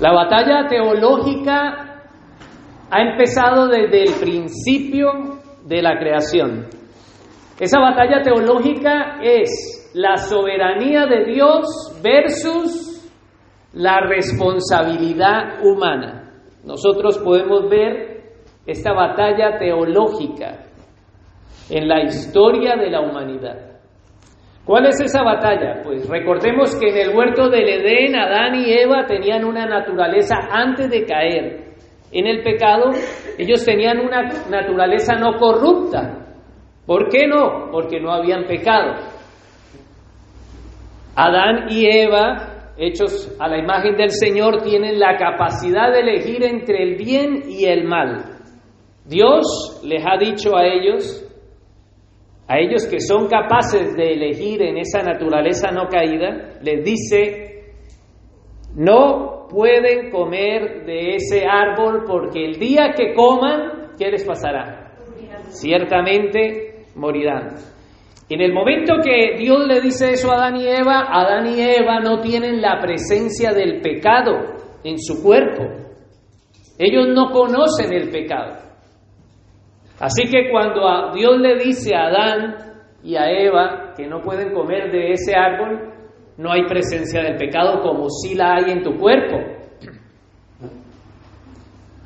La batalla teológica ha empezado desde el principio de la creación. Esa batalla teológica es la soberanía de Dios versus la responsabilidad humana. Nosotros podemos ver esta batalla teológica en la historia de la humanidad. ¿Cuál es esa batalla? Pues recordemos que en el huerto del Edén Adán y Eva tenían una naturaleza antes de caer en el pecado, ellos tenían una naturaleza no corrupta. ¿Por qué no? Porque no habían pecado. Adán y Eva, hechos a la imagen del Señor, tienen la capacidad de elegir entre el bien y el mal. Dios les ha dicho a ellos a ellos que son capaces de elegir en esa naturaleza no caída, les dice, no pueden comer de ese árbol porque el día que coman, ¿qué les pasará? Ciertamente morirán. En el momento que Dios le dice eso a Adán y Eva, Adán y Eva no tienen la presencia del pecado en su cuerpo. Ellos no conocen el pecado. Así que cuando a Dios le dice a Adán y a Eva que no pueden comer de ese árbol, no hay presencia del pecado como si la hay en tu cuerpo.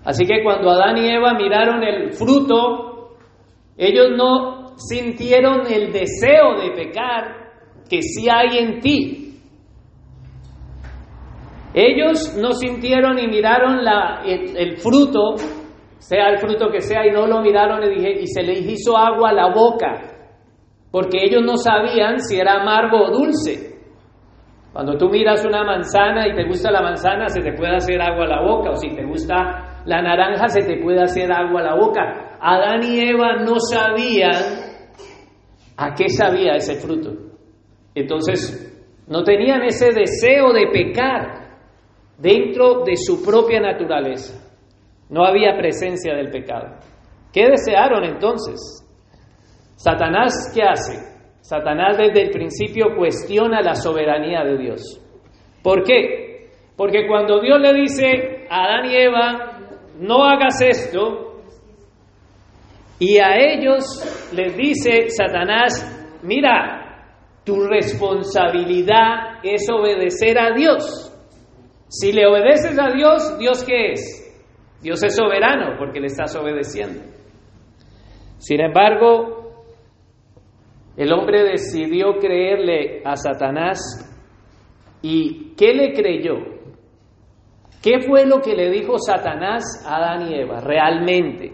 Así que cuando Adán y Eva miraron el fruto, ellos no sintieron el deseo de pecar que sí hay en ti. Ellos no sintieron y miraron la, el, el fruto sea el fruto que sea, y no lo miraron y, se les hizo agua a la boca, porque ellos no sabían si era amargo o dulce. Cuando tú miras una manzana y te gusta la manzana, se te puede hacer agua a la boca, o si te gusta la naranja, se te puede hacer agua a la boca. Adán y Eva no sabían a qué sabía ese fruto. Entonces, no tenían ese deseo de pecar dentro de su propia naturaleza. No había presencia del pecado. ¿Qué desearon entonces? Satanás, ¿qué hace? Satanás desde el principio cuestiona la soberanía de Dios. ¿Por qué? Porque cuando Dios le dice a Adán y Eva, no hagas esto, y a ellos les dice Satanás, mira, tu responsabilidad es obedecer a Dios. Si le obedeces a Dios, ¿Dios qué es? Dios es soberano porque le estás obedeciendo. Sin embargo, el hombre decidió creerle a Satanás y ¿qué le creyó? ¿Qué fue lo que le dijo Satanás a Adán y Eva realmente?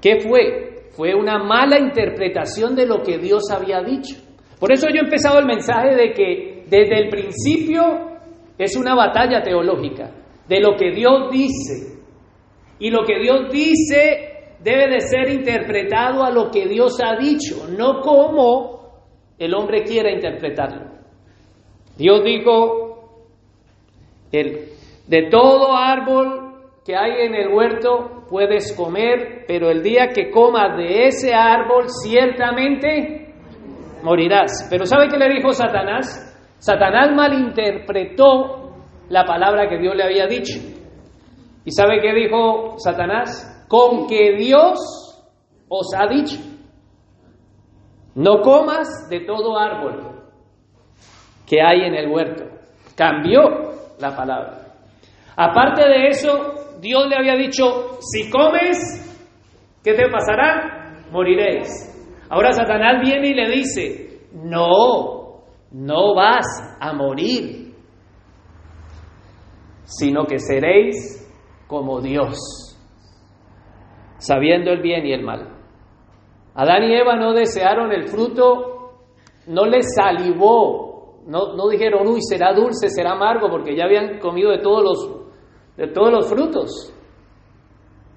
¿Qué fue? Fue una mala interpretación de lo que Dios había dicho. Por eso yo he empezado el mensaje de que desde el principio es una batalla teológica de lo que Dios dice. Y lo que Dios dice debe de ser interpretado a lo que Dios ha dicho, no como el hombre quiera interpretarlo. Dios dijo, el, de todo árbol que hay en el huerto puedes comer, pero el día que comas de ese árbol ciertamente morirás. Pero ¿sabe qué le dijo Satanás? Satanás malinterpretó la palabra que Dios le había dicho. ¿Y sabe qué dijo Satanás? Con que Dios os ha dicho, no comas de todo árbol que hay en el huerto. Cambió la palabra. Aparte de eso, Dios le había dicho, si comes, ¿qué te pasará? Moriréis. Ahora Satanás viene y le dice, no, no vas a morir sino que seréis como Dios, sabiendo el bien y el mal. Adán y Eva no desearon el fruto, no les salivó, no, no dijeron, uy, será dulce, será amargo, porque ya habían comido de todos los, de todos los frutos,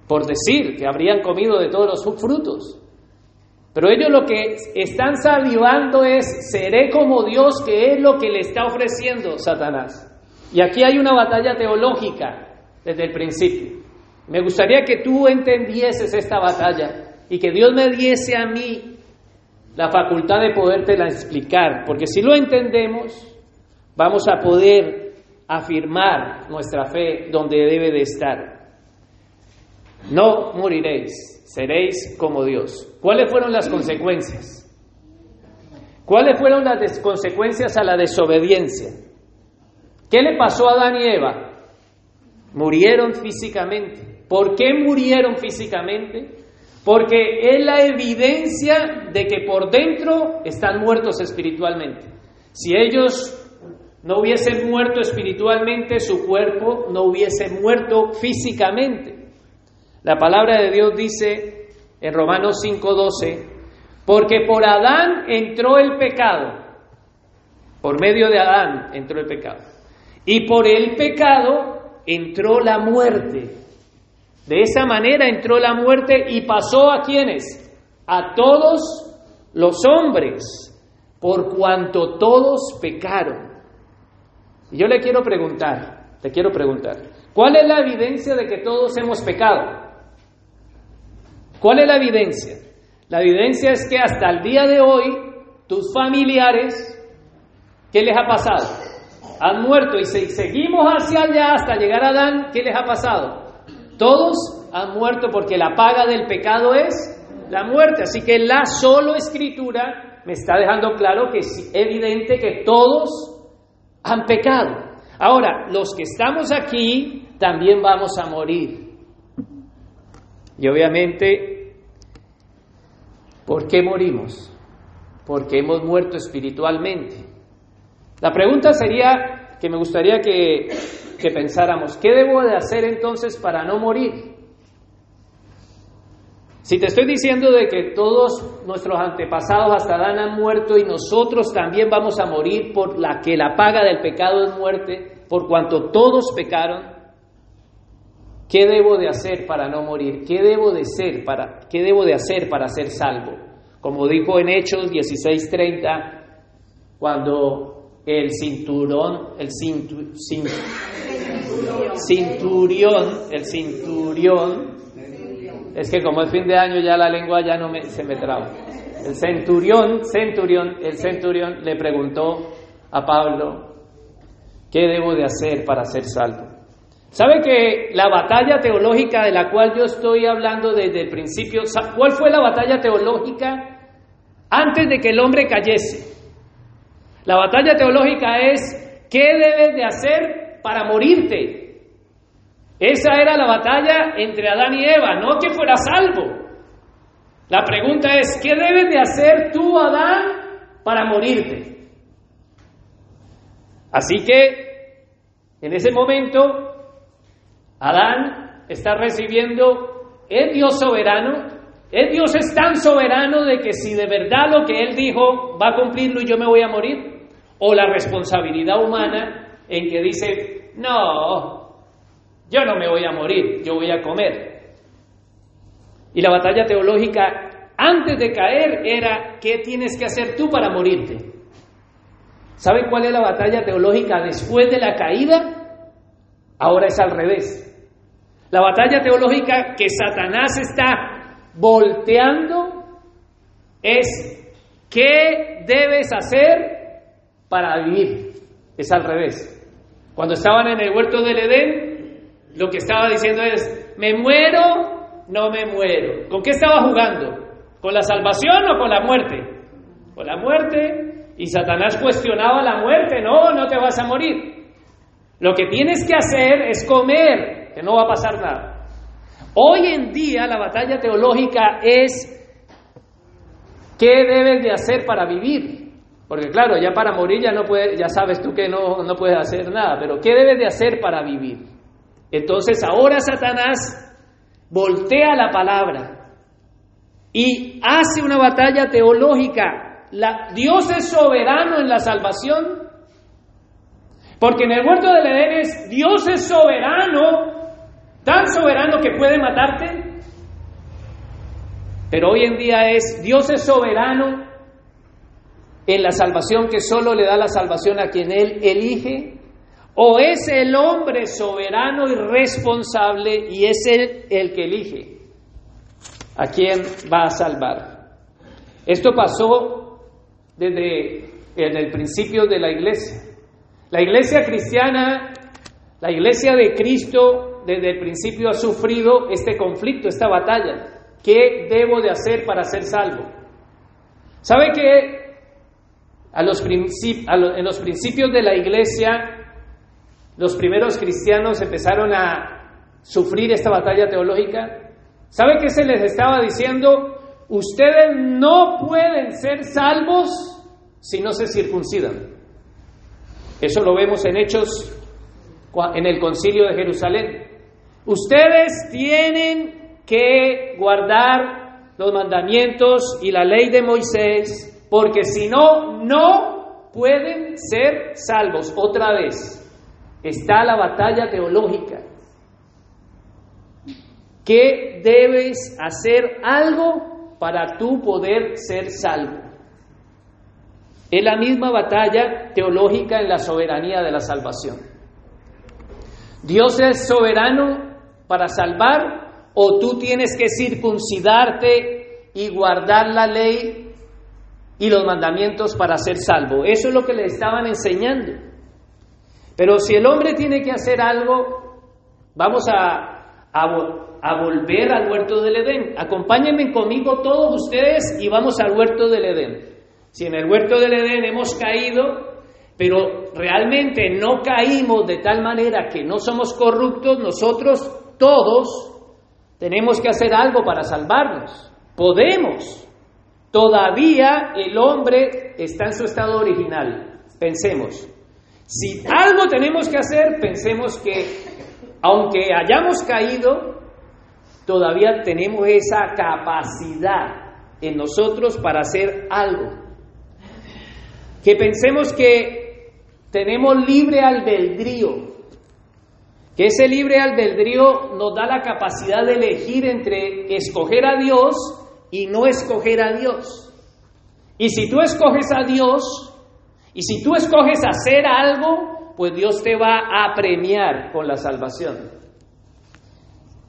por decir que habrían comido de todos los frutos. Pero ellos lo que están salivando es, seré como Dios, que es lo que le está ofreciendo Satanás. Y aquí hay una batalla teológica desde el principio. Me gustaría que tú entendieses esta batalla y que Dios me diese a mí la facultad de podértela explicar, porque si lo entendemos, vamos a poder afirmar nuestra fe donde debe de estar. No moriréis, seréis como Dios. ¿Cuáles fueron las consecuencias? ¿Cuáles fueron las consecuencias a la desobediencia? ¿Qué le pasó a Adán y Eva? Murieron físicamente. ¿Por qué murieron físicamente? Porque es la evidencia de que por dentro están muertos espiritualmente. Si ellos no hubiesen muerto espiritualmente, su cuerpo no hubiese muerto físicamente. La palabra de Dios dice en Romanos 5:12, porque por Adán entró el pecado, por medio de Adán entró el pecado, y por el pecado entró la muerte. De esa manera entró la muerte y pasó a quienes? A todos los hombres, por cuanto todos pecaron. Y yo le quiero preguntar, te quiero preguntar, ¿cuál es la evidencia de que todos hemos pecado? ¿Cuál es la evidencia? La evidencia es que hasta el día de hoy tus familiares, ¿qué les ha pasado? Han muerto y si seguimos hacia allá hasta llegar a Adán, ¿qué les ha pasado? Todos han muerto porque la paga del pecado es la muerte. Así que la solo escritura me está dejando claro que es evidente que todos han pecado. Ahora, los que estamos aquí también vamos a morir. Y obviamente, ¿por qué morimos? Porque hemos muerto espiritualmente. La pregunta sería que me gustaría que, pensáramos, ¿qué debo de hacer entonces para no morir? Si te estoy diciendo de que todos nuestros antepasados hasta Adán han muerto y nosotros también vamos a morir por la que la paga del pecado es muerte, por cuanto todos pecaron, ¿qué debo de hacer para no morir? ¿Qué debo de ser para qué debo de hacer para ser salvo? Como dijo en Hechos 16:30 cuando el cinturón, el cintu, cinturión, el cinturión es que como es fin de año ya la lengua ya no me, se me traba. El centurión, centurión, el centurión le preguntó a Pablo, ¿qué debo de hacer para ser salvo? ¿Sabe que la batalla teológica de la cual yo estoy hablando desde el principio, cuál fue la batalla teológica antes de que el hombre cayese? La batalla teológica es, ¿qué debes de hacer para morirte? Esa era la batalla entre Adán y Eva, no que fuera salvo. La pregunta es, ¿qué debes de hacer tú, Adán, para morirte? Así que, en ese momento, Adán está recibiendo, es Dios soberano, es Dios es tan soberano de que si de verdad lo que Él dijo va a cumplirlo y yo me voy a morir, o la responsabilidad humana en que dice, no, yo no me voy a morir, yo voy a comer. Y la batalla teológica antes de caer era, ¿qué tienes que hacer tú para morirte? ¿Saben cuál es la batalla teológica después de la caída? Ahora es al revés. La batalla teológica que Satanás está volteando es, ¿qué debes hacer para vivir? Es al revés. Cuando estaban en el huerto del Edén, lo que estaba diciendo es, me muero, no me muero. ¿Con qué estaba jugando? ¿Con la salvación o con la muerte? Con la muerte. Y Satanás cuestionaba la muerte, no, no te vas a morir. Lo que tienes que hacer es comer, que no va a pasar nada. Hoy en día la batalla teológica es qué debes de hacer para vivir. Porque claro, ya para morir ya no puede, ya sabes tú que no, no puedes hacer nada, pero ¿qué debes de hacer para vivir? Entonces ahora Satanás voltea la palabra y hace una batalla teológica. Dios es soberano en la salvación. Porque en el huerto del Edén es Dios es soberano, tan soberano que puede matarte. Pero hoy en día es Dios es soberano en la salvación que solo le da la salvación a quien Él elige. O es el hombre soberano y responsable y es él el que elige a quién va a salvar. Esto pasó desde en el principio de la iglesia. La iglesia cristiana La iglesia de Cristo desde el principio ha sufrido este conflicto, esta batalla. ¿Qué debo de hacer para ser salvo? ¿Sabe que a los en los principios de la iglesia los primeros cristianos empezaron a sufrir esta batalla teológica? ¿Sabe qué se les estaba diciendo? Ustedes no pueden ser salvos si no se circuncidan. Eso lo vemos en Hechos, en el concilio de Jerusalén. Ustedes tienen que guardar los mandamientos y la ley de Moisés, porque si no, no pueden ser salvos. Otra vez, está la batalla teológica. ¿Qué debes hacer algo para tú poder ser salvo? Es la misma batalla teológica en la soberanía de la salvación. ¿Dios es soberano para salvar o tú tienes que circuncidarte y guardar la ley y los mandamientos para ser salvo? Eso es lo que le estaban enseñando. Pero si el hombre tiene que hacer algo, vamos a, a, volver al huerto del Edén. Acompáñenme conmigo todos ustedes y vamos al huerto del Edén. Si en el huerto del Edén hemos caído, pero realmente no caímos de tal manera que no somos corruptos, nosotros todos tenemos que hacer algo para salvarnos. Podemos. Todavía el hombre está en su estado original. Pensemos. Si algo tenemos que hacer, pensemos que aunque hayamos caído, todavía tenemos esa capacidad en nosotros para hacer algo. Que pensemos que tenemos libre albedrío, que ese libre albedrío nos da la capacidad de elegir entre escoger a Dios y no escoger a Dios. Y si tú escoges a Dios, y si tú escoges hacer algo, pues Dios te va a premiar con la salvación.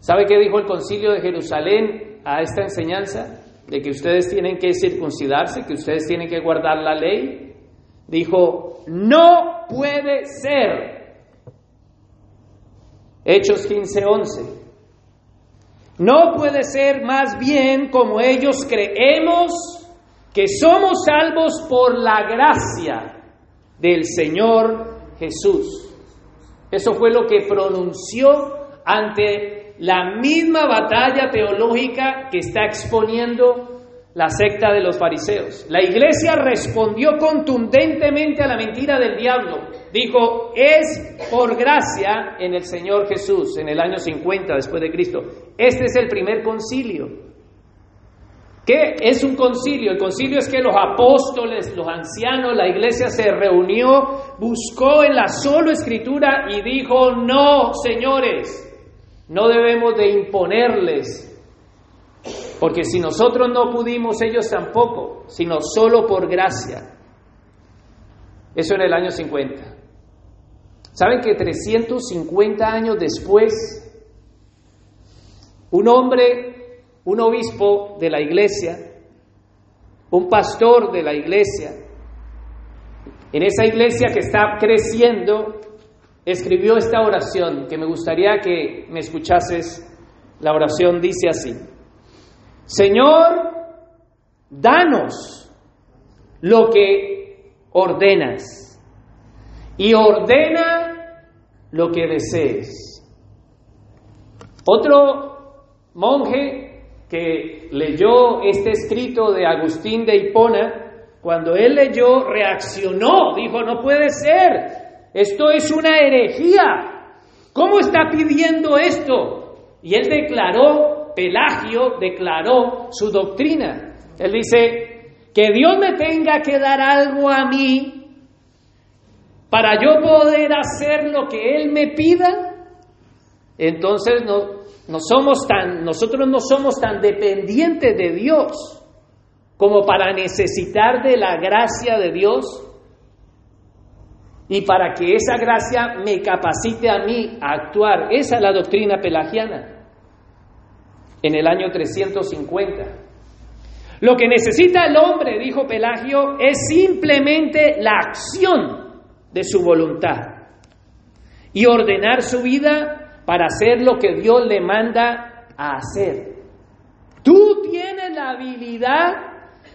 ¿Sabe qué dijo el concilio de Jerusalén a esta enseñanza? De que ustedes tienen que circuncidarse, que ustedes tienen que guardar la ley. Dijo, no puede ser. Hechos 15:11. No puede ser más bien como ellos creemos que somos salvos por la gracia del Señor Jesús. Eso fue lo que pronunció ante la misma batalla teológica que está exponiendo la secta de los fariseos. La iglesia respondió contundentemente a la mentira del diablo. Dijo, es por gracia en el Señor Jesús, en el año 50 después de Cristo. Este es el primer concilio. ¿Qué es un concilio? El concilio es que los apóstoles, los ancianos, la iglesia se reunió, buscó en la sola escritura y dijo, no, señores, no debemos de imponerles, porque si nosotros no pudimos, ellos tampoco, sino solo por gracia. Eso en el año 50. ¿Saben que 350 años después, un hombre un obispo de la iglesia, un pastor de la iglesia, en esa iglesia que está creciendo, escribió esta oración que me gustaría que me escuchases. La oración dice así, Señor, danos lo que ordenas y ordena lo que desees. Otro monje que leyó este escrito de Agustín de Hipona, cuando él leyó, reaccionó, dijo, no puede ser, esto es una herejía, ¿cómo está pidiendo esto? Y él declaró, Pelagio declaró su doctrina. Él dice, que Dios me tenga que dar algo a mí para yo poder hacer lo que Él me pida, entonces no, somos tan, nosotros no somos tan dependientes de Dios como para necesitar de la gracia de Dios y para que esa gracia me capacite a mí a actuar. Esa es la doctrina pelagiana en el año 350. Lo que necesita el hombre, dijo Pelagio, es simplemente la acción de su voluntad. y ordenar su vida para hacer lo que Dios le manda a hacer. Tú tienes la habilidad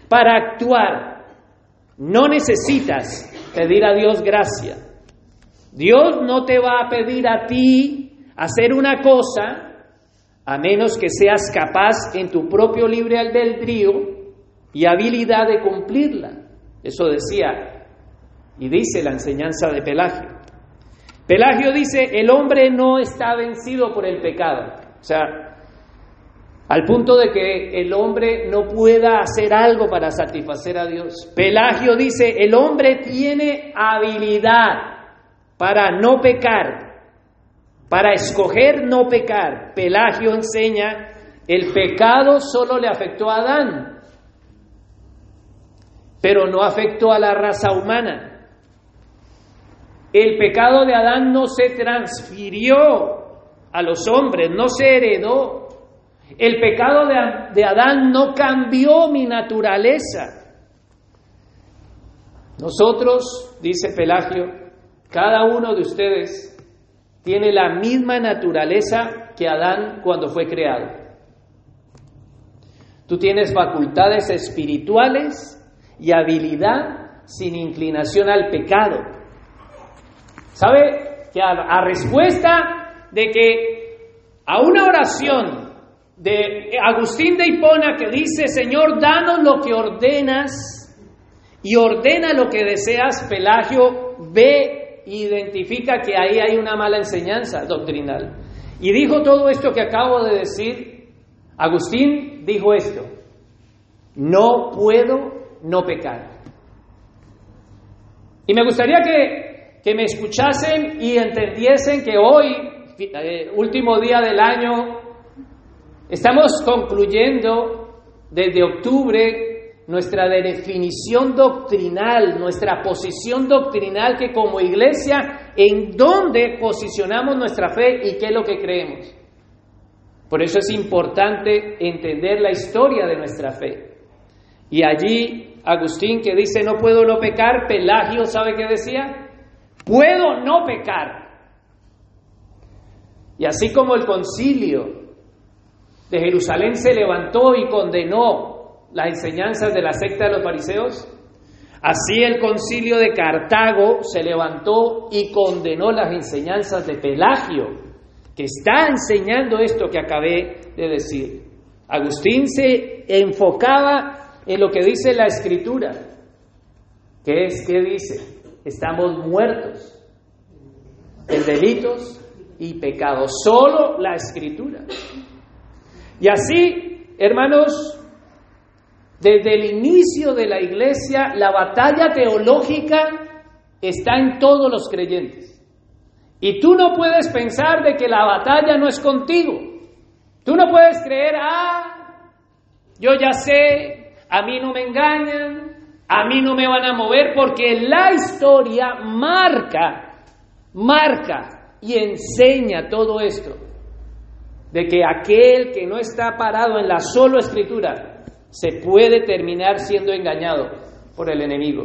para actuar. No necesitas pedir a Dios gracia. Dios no te va a pedir a ti hacer una cosa a menos que seas capaz en tu propio libre albedrío y habilidad de cumplirla. Eso decía y dice la enseñanza de Pelagio. Pelagio dice, el hombre no está vencido por el pecado. O sea, al punto de que el hombre no pueda hacer algo para satisfacer a Dios. Pelagio dice, el hombre tiene habilidad para no pecar, para escoger no pecar. Pelagio enseña, el pecado solo le afectó a Adán, pero no afectó a la raza humana. El pecado de Adán no se transfirió a los hombres, no se heredó. El pecado de, Adán no cambió mi naturaleza. Nosotros, dice Pelagio, cada uno de ustedes tiene la misma naturaleza que Adán cuando fue creado. Tú tienes facultades espirituales y habilidad sin inclinación al pecado. ¿Sabe? Que a, respuesta de que a una oración de Agustín de Hipona que dice, Señor, danos lo que ordenas y ordena lo que deseas, Pelagio ve identifica que ahí hay una mala enseñanza doctrinal. Y dijo todo esto que acabo de decir, Agustín dijo esto, no puedo no pecar. Y me gustaría que que me escuchasen y entendiesen que hoy, eh, último día del año, estamos concluyendo desde octubre nuestra definición doctrinal, nuestra posición doctrinal que como iglesia, en dónde posicionamos nuestra fe y qué es lo que creemos. Por eso es importante entender la historia de nuestra fe. Y allí Agustín que dice no puedo no pecar, Pelagio, ¿sabe qué decía? puedo no pecar. Y así como el concilio de Jerusalén se levantó y condenó las enseñanzas de la secta de los fariseos, así el concilio de Cartago se levantó y condenó las enseñanzas de Pelagio, que está enseñando esto que acabé de decir. Agustín se enfocaba en lo que dice la escritura, que es, ¿qué dice? estamos muertos en delitos y pecados. Solo la escritura. Y así, hermanos, desde el inicio de la iglesia, la batalla teológica está en todos los creyentes. Y tú no puedes pensar de que la batalla no es contigo. Tú no puedes creer, ah, yo ya sé, a mí no me engañan, a mí no me van a mover porque la historia marca, marca y enseña todo esto. De que aquel que no está parado en la sola escritura se puede terminar siendo engañado por el enemigo.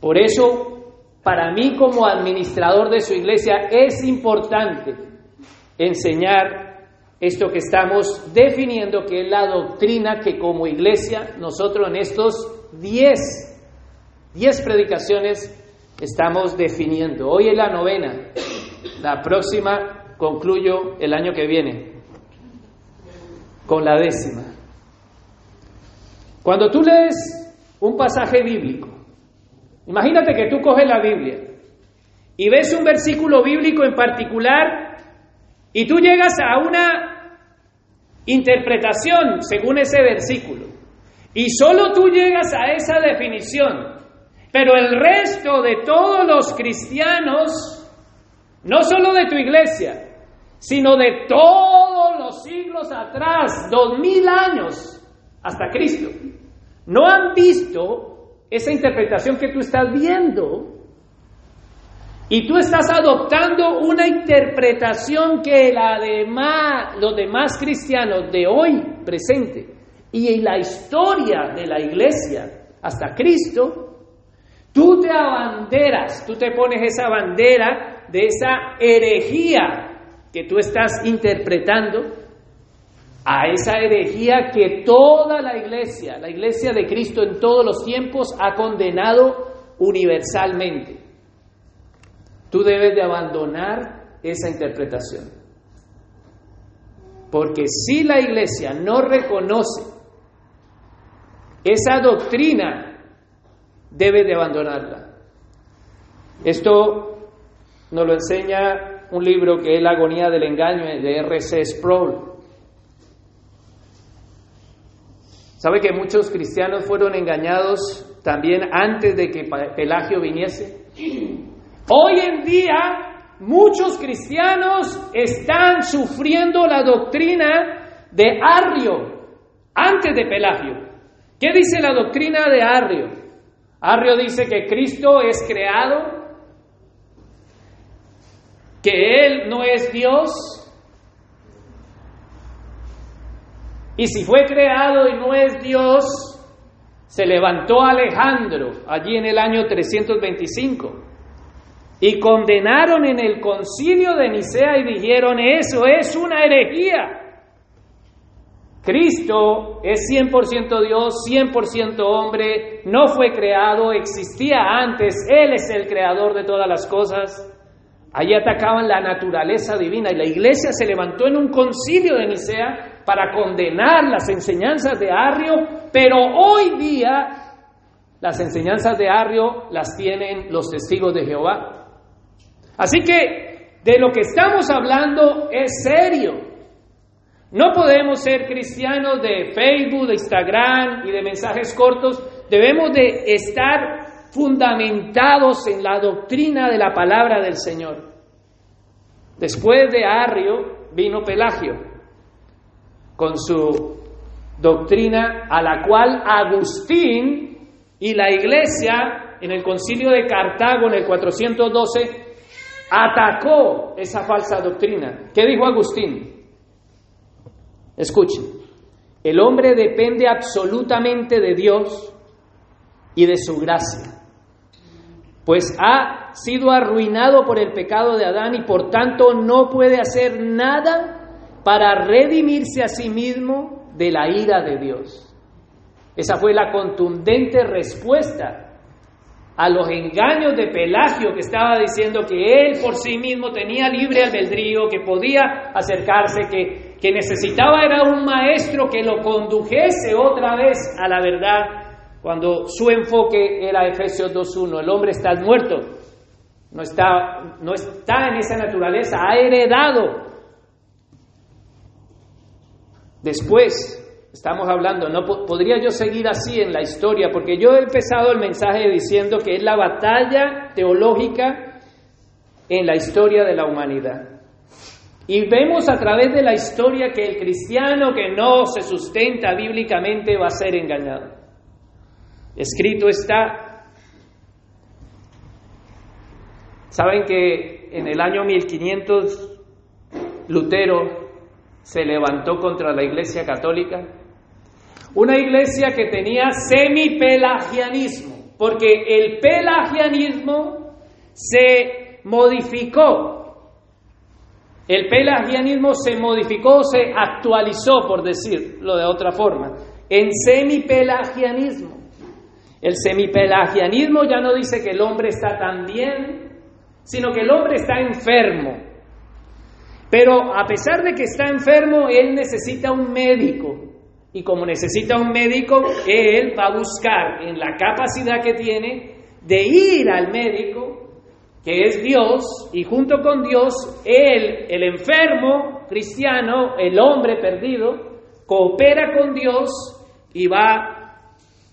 Por eso, para mí como administrador de su iglesia es importante enseñar esto que estamos definiendo, que es la doctrina que como iglesia nosotros en estos 10, 10 predicaciones estamos definiendo. Hoy es la novena, la próxima concluyo el año que viene con la décima. Cuando tú lees un pasaje bíblico, imagínate que tú coges la Biblia y ves un versículo bíblico en particular y tú llegas a una interpretación según ese versículo. Y solo tú llegas a esa definición. Pero el resto de todos los cristianos, no solo de tu iglesia, sino de todos los siglos atrás, dos mil años hasta Cristo, no han visto esa interpretación que tú estás viendo. Y tú estás adoptando una interpretación que la los demás cristianos de hoy presente y en la historia de la iglesia hasta Cristo, tú te abanderas, tú te pones esa bandera de esa herejía que tú estás interpretando a esa herejía que toda la iglesia, la iglesia de Cristo en todos los tiempos ha condenado universalmente. Tú debes de abandonar esa interpretación. Porque si la iglesia no reconoce esa doctrina, debe de abandonarla. Esto nos lo enseña un libro que es La agonía del engaño de R.C. Sproul. ¿Sabe que muchos cristianos fueron engañados también antes de que Pelagio viniese? Hoy en día muchos cristianos están sufriendo la doctrina de Arrio antes de Pelagio. ¿Qué dice la doctrina de Arrio? Arrio dice que Cristo es creado, que Él no es Dios, y si fue creado y no es Dios, se levantó Alejandro allí en el año 325 y condenaron en el concilio de Nicea y dijeron, eso es una herejía. Cristo es 100% Dios, 100% hombre, no fue creado, existía antes, Él es el creador de todas las cosas. Allí atacaban la naturaleza divina y la iglesia se levantó en un concilio de Nicea para condenar las enseñanzas de Arrio, pero hoy día las enseñanzas de Arrio las tienen los testigos de Jehová. Así que de lo que estamos hablando es serio. No podemos ser cristianos de Facebook, de Instagram y de mensajes cortos. Debemos de estar fundamentados en la doctrina de la palabra del Señor. Después de Arrio vino Pelagio con su doctrina a la cual Agustín y la iglesia en el concilio de Cartago en el 412 atacó esa falsa doctrina. ¿Qué dijo Agustín? Escuchen, el hombre depende absolutamente de Dios y de su gracia, pues ha sido arruinado por el pecado de Adán y por tanto no puede hacer nada para redimirse a sí mismo de la ira de Dios. Esa fue la contundente respuesta a los engaños de Pelagio que estaba diciendo que él por sí mismo tenía libre albedrío, que podía acercarse, que que necesitaba era un maestro que lo condujese otra vez a la verdad, cuando su enfoque era Efesios 2.1, el hombre está muerto, no está, no está en esa naturaleza, ha heredado. Después, estamos hablando, no podría yo seguir así en la historia, porque yo he empezado el mensaje diciendo que es la batalla teológica en la historia de la humanidad. Y vemos a través de la historia que el cristiano que no se sustenta bíblicamente va a ser engañado. Escrito está. ¿Saben que en el año 1500 Lutero se levantó contra la Iglesia Católica? Una iglesia que tenía semi-pelagianismo, porque el pelagianismo se modificó el pelagianismo se modificó, se actualizó, por decirlo de otra forma, en semipelagianismo. El semipelagianismo ya no dice que el hombre está tan bien, sino que el hombre está enfermo. Pero a pesar de que está enfermo, él necesita un médico. Y como necesita un médico, él va a buscar en la capacidad que tiene de ir al médico que es Dios, y junto con Dios, Él, el enfermo cristiano, el hombre perdido, coopera con Dios y va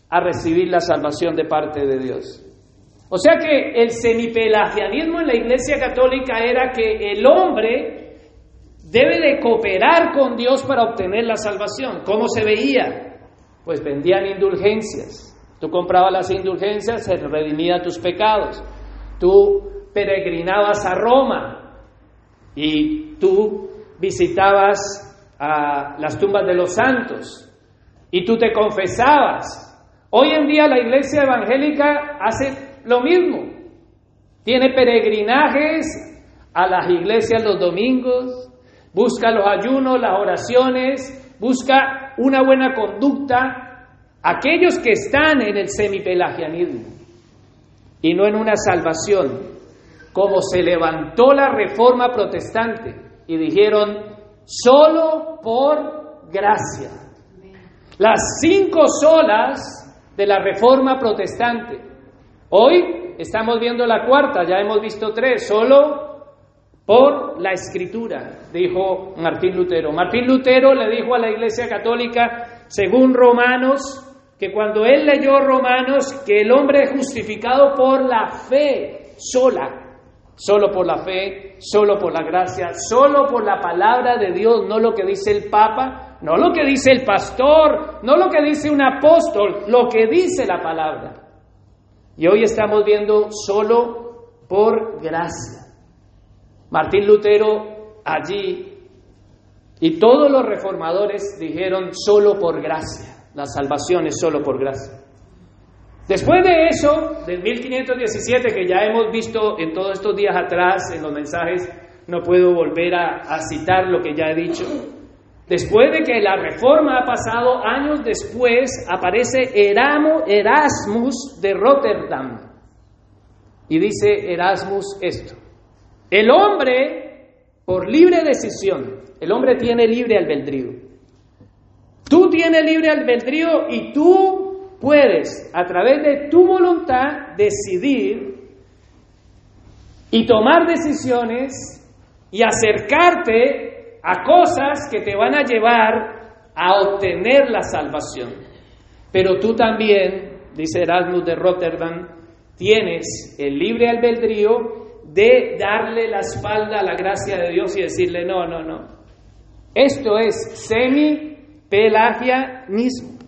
a recibir la salvación de parte de Dios. O sea que el semipelagianismo en la Iglesia Católica era que el hombre debe de cooperar con Dios para obtener la salvación. ¿Cómo se veía? Pues vendían indulgencias. Tú comprabas las indulgencias, se redimía tus pecados. Tú peregrinabas a Roma y tú visitabas las tumbas de los santos y tú te confesabas. Hoy en día la iglesia evangélica hace lo mismo. Tiene peregrinajes a las iglesias los domingos, busca los ayunos, las oraciones, busca una buena conducta, aquellos que están en el semipelagianismo y no en una salvación, como se levantó la reforma protestante y dijeron, solo por gracia. Las cinco solas de la reforma protestante. Hoy estamos viendo la cuarta, ya hemos visto tres, solo por la escritura, dijo Martín Lutero. Martín Lutero le dijo a la Iglesia Católica, según Romanos, que cuando él leyó Romanos, que el hombre es justificado por la fe sola, solo por la fe, solo por la gracia, solo por la palabra de Dios, no lo que dice el Papa, no lo que dice el pastor, no lo que dice un apóstol, lo que dice la palabra. Y hoy estamos viendo solo por gracia. Martín Lutero allí y todos los reformadores dijeron solo por gracia, la salvación es solo por gracia. Después de eso, del 1517 que ya hemos visto en todos estos días atrás en los mensajes, no puedo volver a, citar lo que ya he dicho. Después de que la reforma ha pasado, años después aparece Eramo, Erasmus de Rotterdam. Y dice Erasmus esto. El hombre, por libre decisión, el hombre tiene libre albedrío. Tú tienes libre albedrío y tú puedes, a través de tu voluntad, decidir y tomar decisiones y acercarte a cosas que te van a llevar a obtener la salvación. Pero tú también, dice Erasmus de Rotterdam, tienes el libre albedrío de darle la espalda a la gracia de Dios y decirle, no, no, no. Esto es semi-pelagianismo.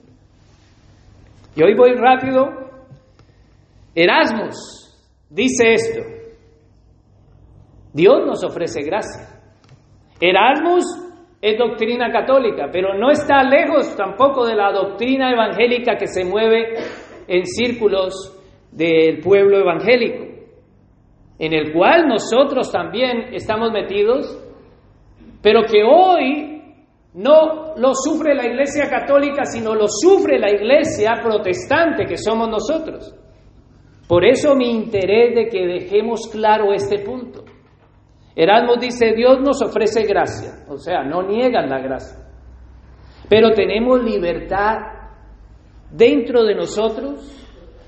Y hoy voy rápido. Erasmus dice esto. Dios nos ofrece gracia. Erasmus es doctrina católica, pero no está lejos tampoco de la doctrina evangélica que se mueve en círculos del pueblo evangélico en el cual nosotros también estamos metidos, pero que hoy no lo sufre la Iglesia católica, sino lo sufre la Iglesia protestante que somos nosotros. Por eso mi interés de que dejemos claro este punto. Erasmus dice, Dios nos ofrece gracia, o sea, no niegan la gracia, pero tenemos libertad dentro de nosotros,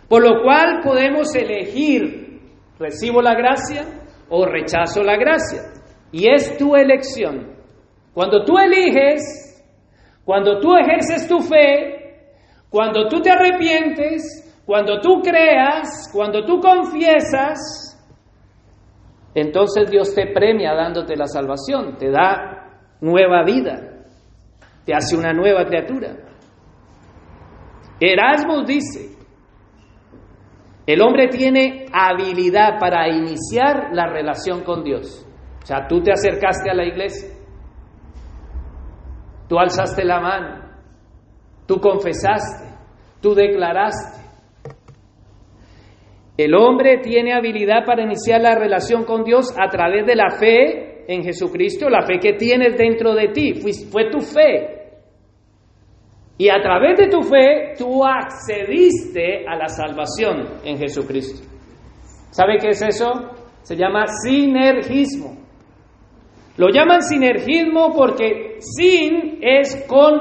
por lo cual podemos elegir ¿Recibo la gracia o rechazo la gracia? Y es tu elección. Cuando tú eliges, cuando tú ejerces tu fe, cuando tú te arrepientes, cuando tú creas, cuando tú confiesas, entonces Dios te premia dándote la salvación, te da nueva vida, te hace una nueva criatura. Erasmus dice, el hombre tiene habilidad para iniciar la relación con Dios. O sea, tú te acercaste a la iglesia, tú alzaste la mano, tú confesaste, tú declaraste. El hombre tiene habilidad para iniciar la relación con Dios a través de la fe en Jesucristo, la fe que tienes dentro de ti. Fue, tu fe, y a través de tu fe, tú accediste a la salvación en Jesucristo. ¿Sabe qué es eso? Se llama sinergismo. Lo llaman sinergismo porque sin es con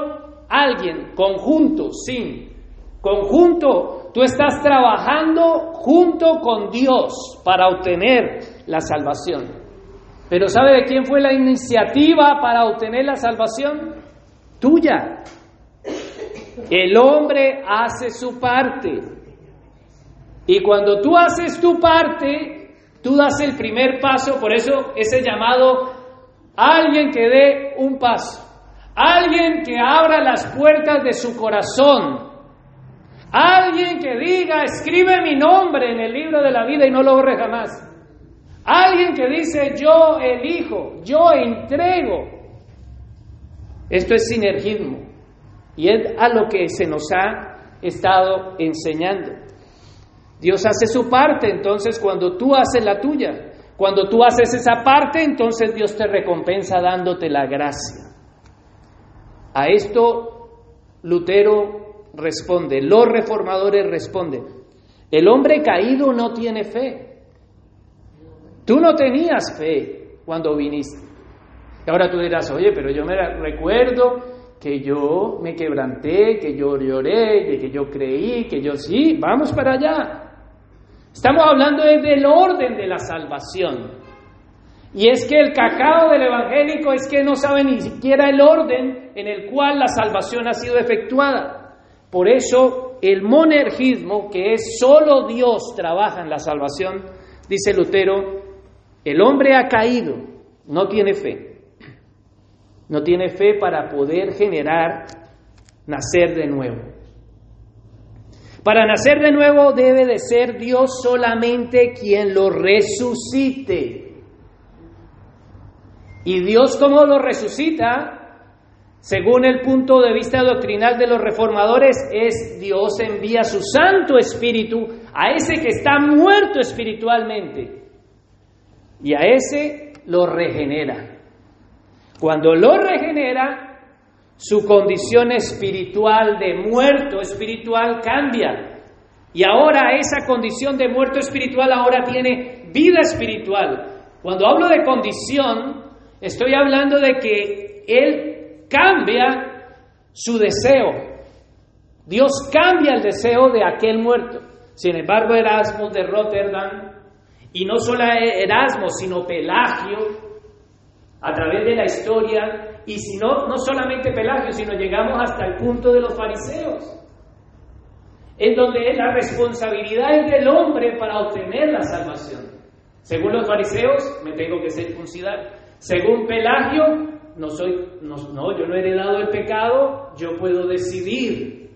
alguien, conjunto, sin. Conjunto, tú estás trabajando junto con Dios para obtener la salvación. Pero ¿sabe de quién fue la iniciativa para obtener la salvación? Tuya. El hombre hace su parte. Y cuando tú haces tu parte, tú das el primer paso, por eso ese llamado, alguien que dé un paso, alguien que abra las puertas de su corazón, alguien que diga, escribe mi nombre en el libro de la vida y no lo borre jamás, alguien que dice, yo elijo, yo entrego. Esto es sinergismo. Y es a lo que se nos ha estado enseñando. Dios hace su parte, entonces cuando tú haces la tuya, Cuando tú haces esa parte, entonces Dios te recompensa dándote la gracia. A esto Lutero responde, los reformadores responden, el hombre caído no tiene fe. Tú no tenías fe cuando viniste. Y ahora tú dirás, oye, pero yo me recuerdo que yo me quebranté, que yo lloré, que yo creí, que yo sí, vamos para allá. Estamos hablando del orden de la salvación. Y es que el cacao del evangélico es que no sabe ni siquiera el orden en el cual la salvación ha sido efectuada. Por eso el monergismo, que es solo Dios trabaja en la salvación, dice Lutero, el hombre ha caído, no tiene fe. No tiene fe para poder generar nacer de nuevo. Para nacer de nuevo debe de ser Dios solamente quien lo resucite. Y Dios cómo lo resucita, según el punto de vista doctrinal de los reformadores, es Dios envía su Santo Espíritu a ese que está muerto espiritualmente. Y a ese lo regenera. Cuando lo regenera, su condición espiritual de muerto espiritual cambia. Y ahora esa condición de muerto espiritual ahora tiene vida espiritual. Cuando hablo de condición, estoy hablando de que Él cambia su deseo. Dios cambia el deseo de aquel muerto. Sin embargo, Erasmo de Rotterdam, y no solo Erasmo, sino Pelagio, a través de la historia, y si no, no solamente Pelagio, sino llegamos hasta el punto de los fariseos, en donde la responsabilidad es del hombre para obtener la salvación. Según los fariseos, me tengo que circuncidar. Según Pelagio, no soy, no, no, yo no he heredado el pecado, yo puedo decidir.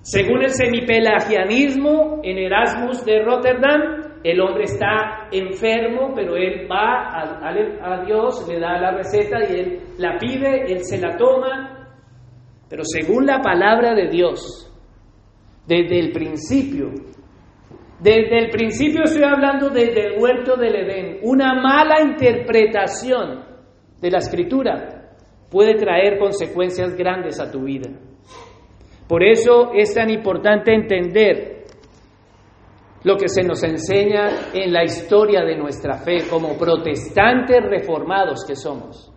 Según el semipelagianismo en Erasmus de Rotterdam, el hombre está enfermo, pero él va a, Dios, le da la receta y él la pide, él se la toma. Pero según la palabra de Dios, desde el principio, desde el principio estoy hablando desde el huerto del Edén, una mala interpretación de la escritura puede traer consecuencias grandes a tu vida. Por eso es tan importante entender lo que se nos enseña en la historia de nuestra fe como protestantes reformados que somos.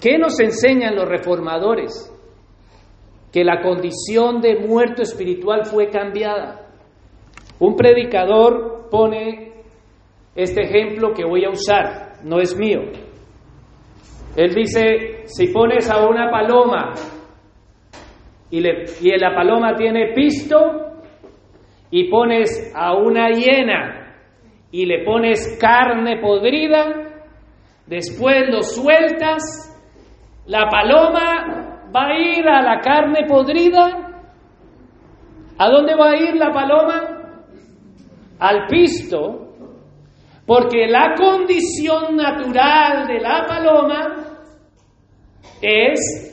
¿Qué nos enseñan los reformadores? Que la condición de muerto espiritual fue cambiada. Un predicador pone este ejemplo que voy a usar, no es mío. Él dice, si pones a una paloma y, le, y la paloma tiene pisto, y pones a una hiena y le pones carne podrida, después lo sueltas, la paloma va a ir a la carne podrida. ¿A dónde va a ir la paloma? Al pisto, porque la condición natural de la paloma es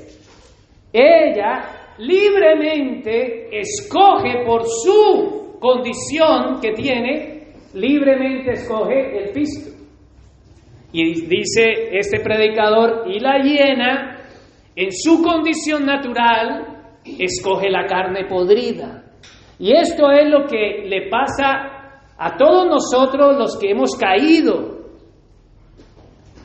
ella libremente escoge por su condición que tiene, libremente escoge el pisto. Y dice este predicador, y la hiena, en su condición natural, escoge la carne podrida. Y esto es lo que le pasa a todos nosotros los que hemos caído,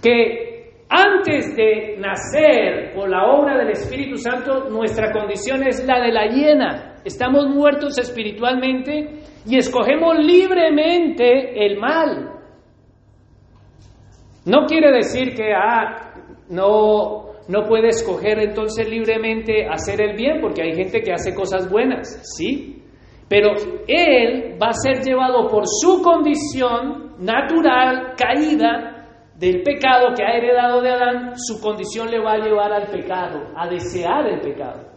que antes de nacer por la obra del Espíritu Santo, nuestra condición es la de la hiena. Estamos muertos espiritualmente y escogemos libremente el mal. No quiere decir que ah, no, no puede escoger entonces libremente hacer el bien, porque hay gente que hace cosas buenas, sí, pero él va a ser llevado por su condición natural, caída, del pecado que ha heredado de Adán, su condición le va a llevar al pecado, a desear el pecado.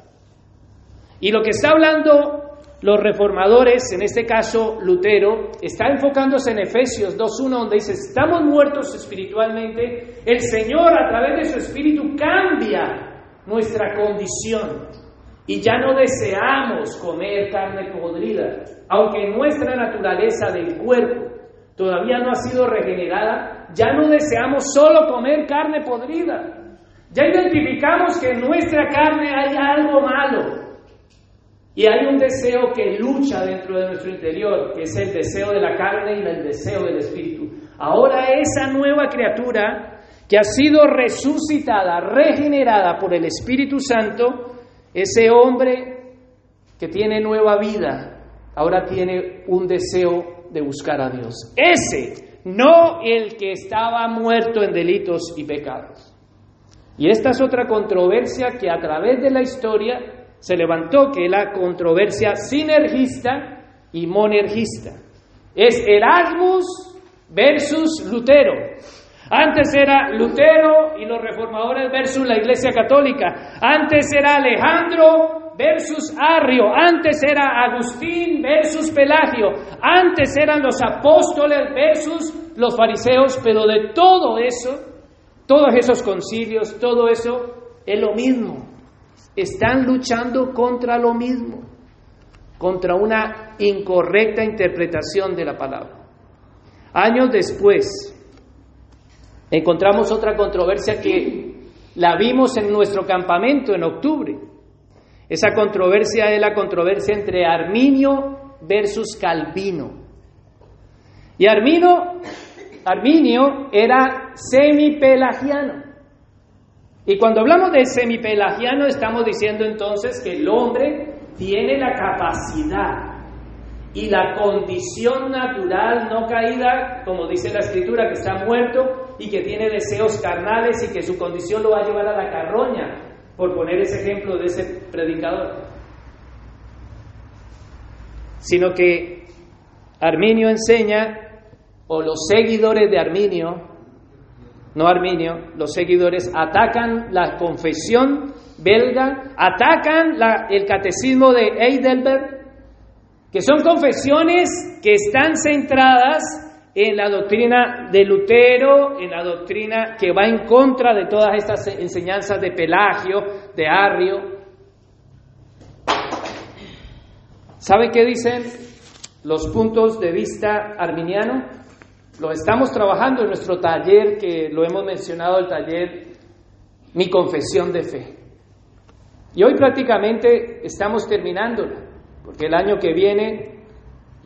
Y lo que está hablando los reformadores, en este caso Lutero, está enfocándose en Efesios 2.1, donde dice, estamos muertos espiritualmente, el Señor a través de su espíritu cambia nuestra condición y ya no deseamos comer carne podrida, aunque nuestra naturaleza del cuerpo todavía no ha sido regenerada, ya no deseamos solo comer carne podrida. Ya identificamos que en nuestra carne hay algo malo. Y hay un deseo que lucha dentro de nuestro interior, que es el deseo de la carne y el deseo del espíritu. Ahora esa nueva criatura que ha sido resucitada, regenerada por el Espíritu Santo, ese hombre que tiene nueva vida, ahora tiene un deseo de buscar a Dios. Ese, no el que estaba muerto en delitos y pecados. Y esta es otra controversia que a través de la historia se levantó, que la controversia sinergista y monergista. Es Erasmus versus Lutero. Antes era Lutero y los reformadores versus la Iglesia Católica. Antes era Alejandro versus Arrio. Antes era Agustín versus Pelagio. Antes eran los apóstoles versus los fariseos. Pero de todo eso, todos esos concilios, todo eso es lo mismo. Están luchando contra lo mismo, contra una incorrecta interpretación de la palabra. Años después, encontramos otra controversia que la vimos en nuestro campamento en octubre. Esa controversia es la controversia entre Arminio versus Calvino. Y Arminio, Arminio era semipelagiano. Y cuando hablamos de semipelagiano estamos diciendo entonces que el hombre tiene la capacidad y la condición natural no caída, como dice la escritura, que está muerto y que tiene deseos carnales y que su condición lo va a llevar a la carroña, por poner ese ejemplo de ese predicador. Sino que Arminio enseña, o los seguidores de Arminio, no Arminio, los seguidores atacan la confesión belga, atacan el catecismo de Heidelberg, que son confesiones que están centradas en la doctrina de Lutero, en la doctrina que va en contra de todas estas enseñanzas de Pelagio, de Arrio. ¿Sabe qué dicen los puntos de vista arminiano? Lo estamos trabajando en nuestro taller, que lo hemos mencionado, el taller Mi Confesión de Fe. Y hoy prácticamente estamos terminándolo porque el año que viene,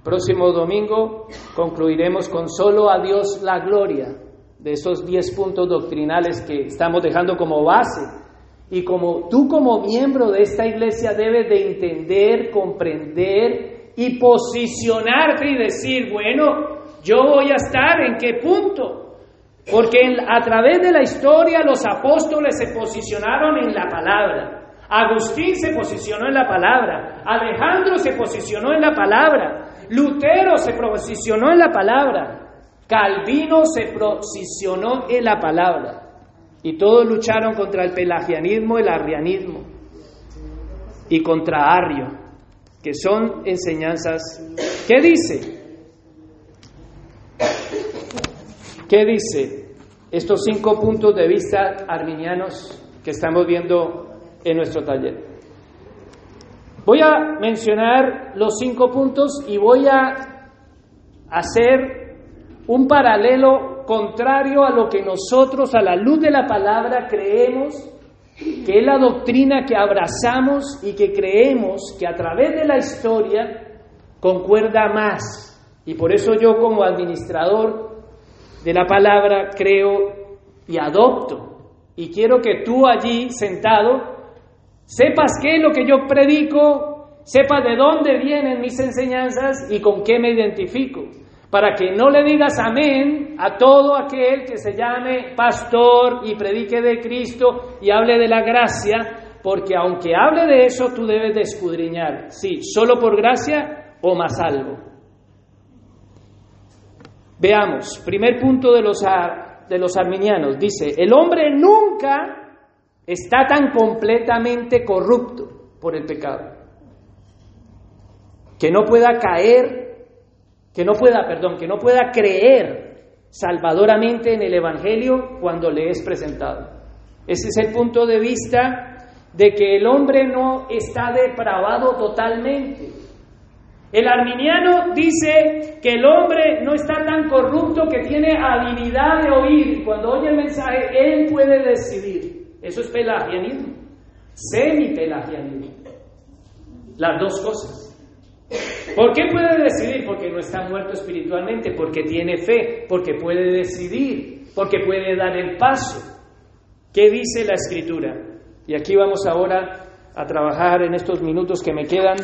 próximo domingo, concluiremos con solo a Dios la gloria de esos diez puntos doctrinales que estamos dejando como base. Y como tú como miembro de esta iglesia debes de entender, comprender y posicionarte y decir, bueno, yo voy a estar en qué punto. Porque a través de la historia los apóstoles se posicionaron en la palabra. Agustín se posicionó en la palabra, Alejandro se posicionó en la palabra, Lutero se posicionó en la palabra, Calvino se posicionó en la palabra. Y todos lucharon contra el pelagianismo, el arrianismo y contra Arrio, que son enseñanzas. ¿Qué dice? ¿Qué dice? Estos cinco puntos de vista arminianos que estamos viendo en nuestro taller. Voy a mencionar los cinco puntos y voy a hacer un paralelo contrario a lo que nosotros a la luz de la palabra creemos, que es la doctrina que abrazamos y que creemos que a través de la historia concuerda más. Y por eso yo como administrador de la palabra creo y adopto. Y quiero que tú allí sentado sepas qué es lo que yo predico, sepas de dónde vienen mis enseñanzas y con qué me identifico, para que no le digas amén a todo aquel que se llame pastor y predique de Cristo y hable de la gracia, porque aunque hable de eso, tú debes de escudriñar, sí, solo por gracia o más algo. Veamos, primer punto de los, de los arminianos, dice, el hombre nunca está tan completamente corrupto por el pecado que no pueda caer, que no pueda, perdón, que no pueda creer salvadoramente en el Evangelio cuando le es presentado. Ese es el punto de vista de que el hombre no está depravado totalmente. El arminiano dice que el hombre no está tan corrupto que tiene habilidad de oír. Cuando oye el mensaje, él puede decidir. Eso es pelagianismo. Semi-pelagianismo. Las dos cosas. ¿Por qué puede decidir? Porque no está muerto espiritualmente, porque tiene fe, porque puede decidir, porque puede dar el paso. ¿Qué dice la escritura? Y aquí vamos ahora a trabajar en estos minutos que me quedan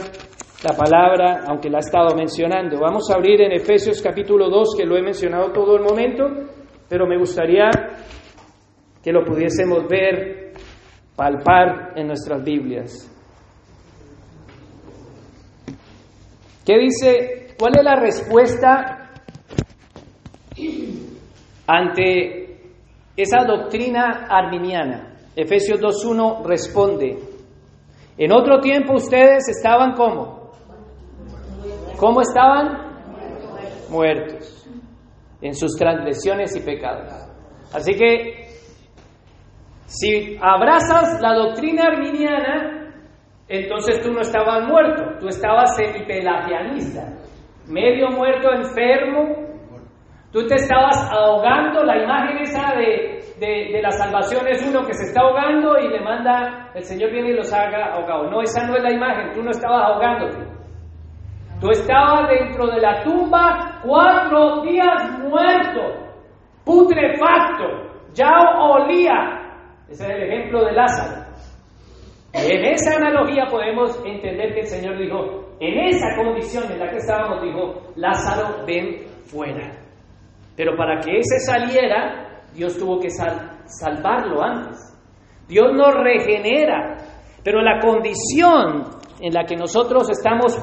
la palabra, aunque la he estado mencionando. Vamos a abrir en Efesios capítulo 2, que lo he mencionado todo el momento, pero me gustaría que lo pudiésemos ver, palpar en nuestras Biblias. ¿Qué dice? ¿Cuál es la respuesta ante esa doctrina arminiana? Efesios 2.1 responde, en otro tiempo ustedes estaban como, ¿cómo estaban? Muertos en sus transgresiones y pecados. Así que si abrazas la doctrina arminiana, entonces tú no estabas muerto, tú estabas semipelagianista, medio muerto, enfermo, tú te estabas ahogando, la imagen esa de, de, la salvación es uno que se está ahogando y le manda, el Señor viene y los haga ahogados. No, esa no es la imagen, tú no estabas ahogándote. Tú estabas dentro de la tumba cuatro días muerto, putrefacto, ya olía. Ese es el ejemplo de Lázaro. En esa analogía podemos entender que el Señor dijo, en esa condición en la que estábamos, dijo, Lázaro, ven fuera. Pero para que ese saliera, Dios tuvo que salvarlo antes. Dios nos regenera, pero la condición en la que nosotros estamos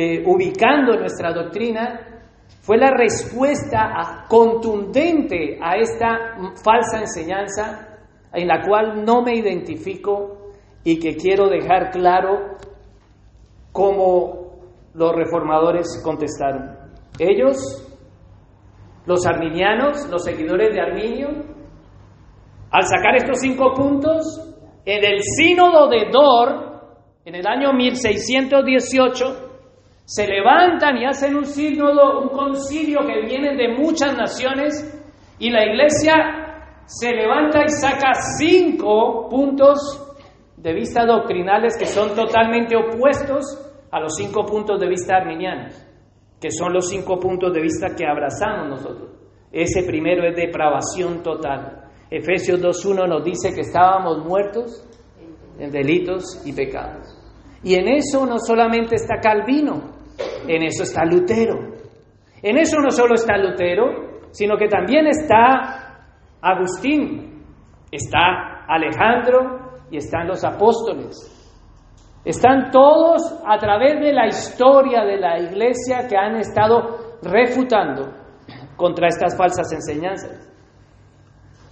eh, ubicando nuestra doctrina fue la respuesta contundente a esta falsa enseñanza en la cual no me identifico y que quiero dejar claro cómo los reformadores contestaron. Ellos, los arminianos, los seguidores de Arminio, al sacar estos cinco puntos, en el sínodo de Dor, en el año 1618, se levantan y hacen un sínodo, un concilio que viene de muchas naciones, y la iglesia se levanta y saca cinco puntos de vista doctrinales que son totalmente opuestos a los cinco puntos de vista arminianos, que son los cinco puntos de vista que abrazamos nosotros. Ese primero es depravación total. Efesios 2.1 nos dice que estábamos muertos en delitos y pecados. Y en eso no solamente está Calvino, en eso está Lutero. En eso no solo está Lutero, sino que también está Agustín, está Alejandro, y están los apóstoles. Están todos a través de la historia de la iglesia que han estado refutando contra estas falsas enseñanzas.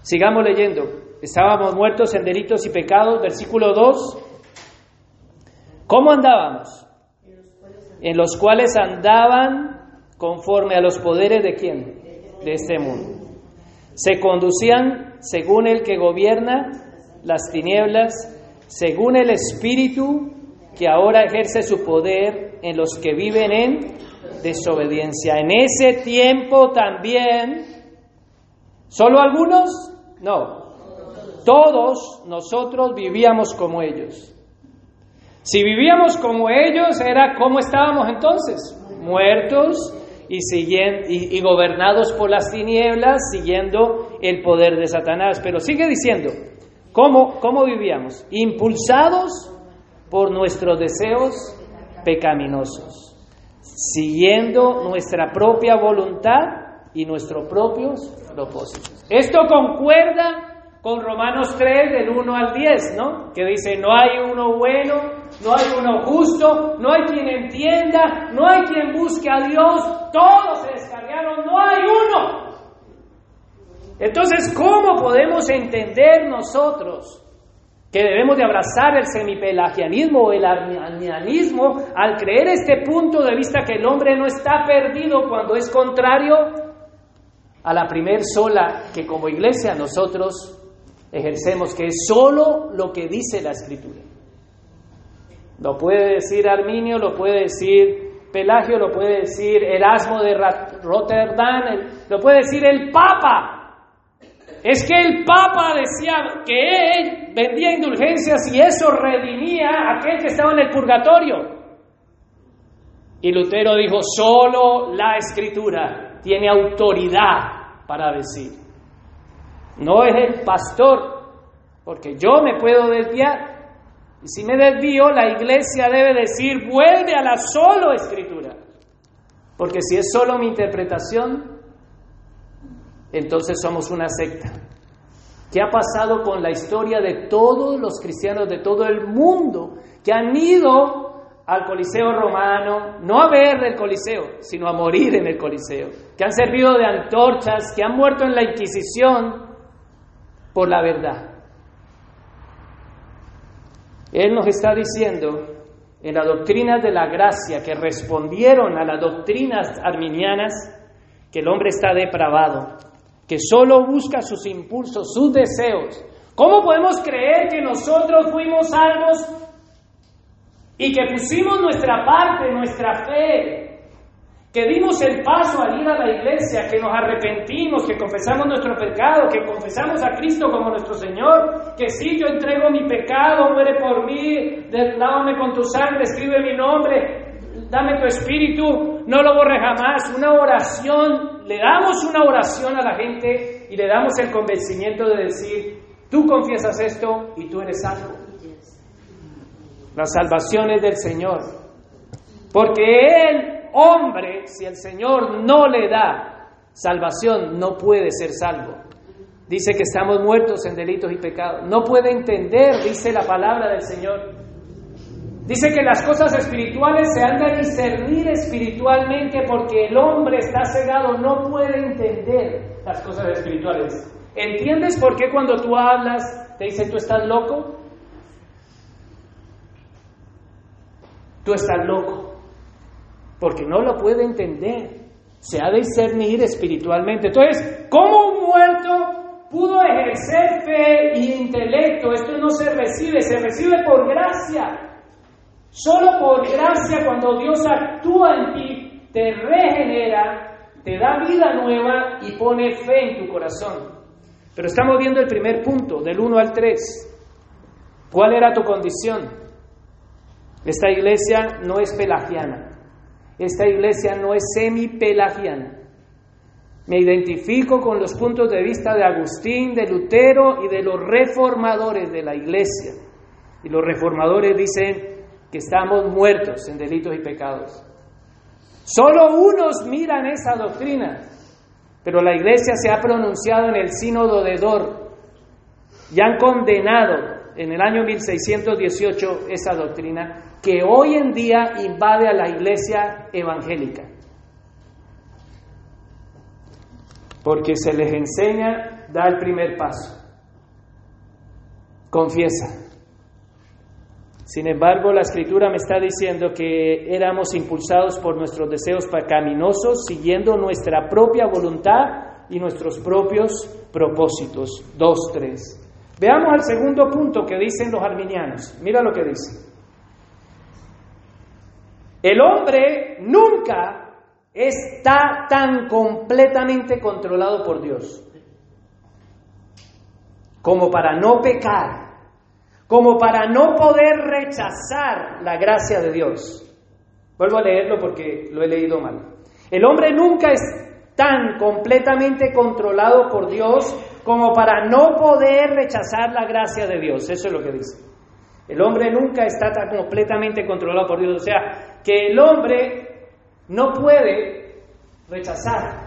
Sigamos leyendo. Estábamos muertos en delitos y pecados, versículo 2. ¿Cómo andábamos? En los cuales andaban conforme a los poderes de quién? De este mundo. Se conducían según el que gobierna las tinieblas según el Espíritu que ahora ejerce su poder en los que viven en desobediencia. En ese tiempo también, ¿solo algunos? No, todos nosotros vivíamos como ellos. Si vivíamos como ellos, era como estábamos entonces, muertos y, gobernados por las tinieblas, siguiendo el poder de Satanás. Pero sigue diciendo, ¿Cómo, ¿Cómo vivíamos? Impulsados por nuestros deseos pecaminosos, siguiendo nuestra propia voluntad y nuestros propios propósitos. Esto concuerda con Romanos 3 del 1 al 10, ¿no? Que dice, no hay uno bueno, no hay uno justo, no hay quien entienda, no hay quien busque a Dios, todos se descargaron, no hay uno. Entonces, ¿cómo podemos entender nosotros que debemos de abrazar el semipelagianismo o el arminianismo al creer este punto de vista que el hombre no está perdido cuando es contrario a la primer sola que como iglesia nosotros ejercemos, que es solo lo que dice la escritura? Lo puede decir Arminio, lo puede decir Pelagio, lo puede decir Erasmo de Rotterdam, lo puede decir el Papa. Es que el Papa decía que él vendía indulgencias y eso redimía a aquel que estaba en el purgatorio. Y Lutero dijo, solo la escritura tiene autoridad para decir. No es el pastor, porque yo me puedo desviar. Y si me desvío, la iglesia debe decir, vuelve a la solo escritura. Porque si es solo mi interpretación, entonces somos una secta. ¿Qué ha pasado con la historia de todos los cristianos de todo el mundo que han ido al Coliseo romano, no a ver el Coliseo, sino a morir en el Coliseo, que han servido de antorchas, que han muerto en la Inquisición por la verdad? Él nos está diciendo en la doctrina de la gracia que respondieron a las doctrinas arminianas que el hombre está depravado, que solo busca sus impulsos, sus deseos. ¿Cómo podemos creer que nosotros fuimos salvos y que pusimos nuestra parte, nuestra fe, que dimos el paso al ir a la iglesia, que nos arrepentimos, que confesamos nuestro pecado, que confesamos a Cristo como nuestro Señor, que si yo entrego mi pecado, muere por mí, lávame con tu sangre, escribe mi nombre, dame tu espíritu, no lo borre jamás. Una oración, le damos una oración a la gente y le damos el convencimiento de decir, tú confiesas esto y tú eres salvo. La salvación es del Señor. Porque el hombre, si el Señor no le da salvación, no puede ser salvo. Dice que estamos muertos en delitos y pecados. No puede entender, dice la palabra del Señor. Dice que las cosas espirituales se han de discernir espiritualmente porque el hombre está cegado, no puede entender las cosas espirituales. ¿Entiendes por qué cuando tú hablas te dicen tú estás loco? tú estás loco, porque no lo puede entender, se ha de discernir espiritualmente. Entonces, ¿cómo un muerto pudo ejercer fe y intelecto? Esto no se recibe, se recibe por gracia. Solo por gracia cuando Dios actúa en ti, te regenera, te da vida nueva y pone fe en tu corazón. Pero estamos viendo el primer punto, del 1 al 3. ¿Cuál era tu condición? Esta iglesia no es pelagiana. Esta iglesia no es semi-pelagiana. Me identifico con los puntos de vista de Agustín, de Lutero y de los reformadores de la iglesia. Y los reformadores dicen que estamos muertos en delitos y pecados. Solo unos miran esa doctrina, pero la iglesia se ha pronunciado en el sínodo de Dor y han condenado en el año 1618 esa doctrina que hoy en día invade a la iglesia evangélica. Porque se les enseña, da el primer paso. Confiesa. Sin embargo, la escritura me está diciendo que éramos impulsados por nuestros deseos pecaminosos, siguiendo nuestra propia voluntad y nuestros propios propósitos. Dos, tres. Veamos el segundo punto que dicen los arminianos. Mira lo que dice. El hombre nunca está tan completamente controlado por Dios como para no pecar, como para no poder rechazar la gracia de Dios. Vuelvo a leerlo porque lo he leído mal. El hombre nunca es tan completamente controlado por Dios como para no poder rechazar la gracia de Dios. Eso es lo que dice. El hombre nunca está tan completamente controlado por Dios. O sea, que el hombre no puede rechazar.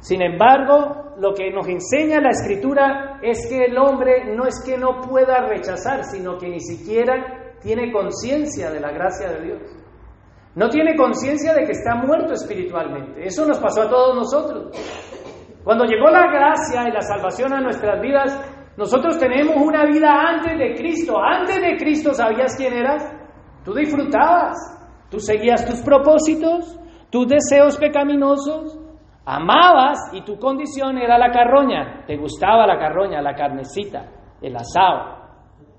Sin embargo, lo que nos enseña la escritura es que el hombre no es que no pueda rechazar, sino que ni siquiera tiene conciencia de la gracia de Dios. No tiene conciencia de que está muerto espiritualmente. Eso nos pasó a todos nosotros. Cuando llegó la gracia y la salvación a nuestras vidas, nosotros tenemos una vida antes de Cristo. Antes de Cristo sabías quién eras. Tú disfrutabas. Tú seguías tus propósitos, tus deseos pecaminosos. Amabas y tu condición era la carroña. Te gustaba la carroña, la carnecita, el asado.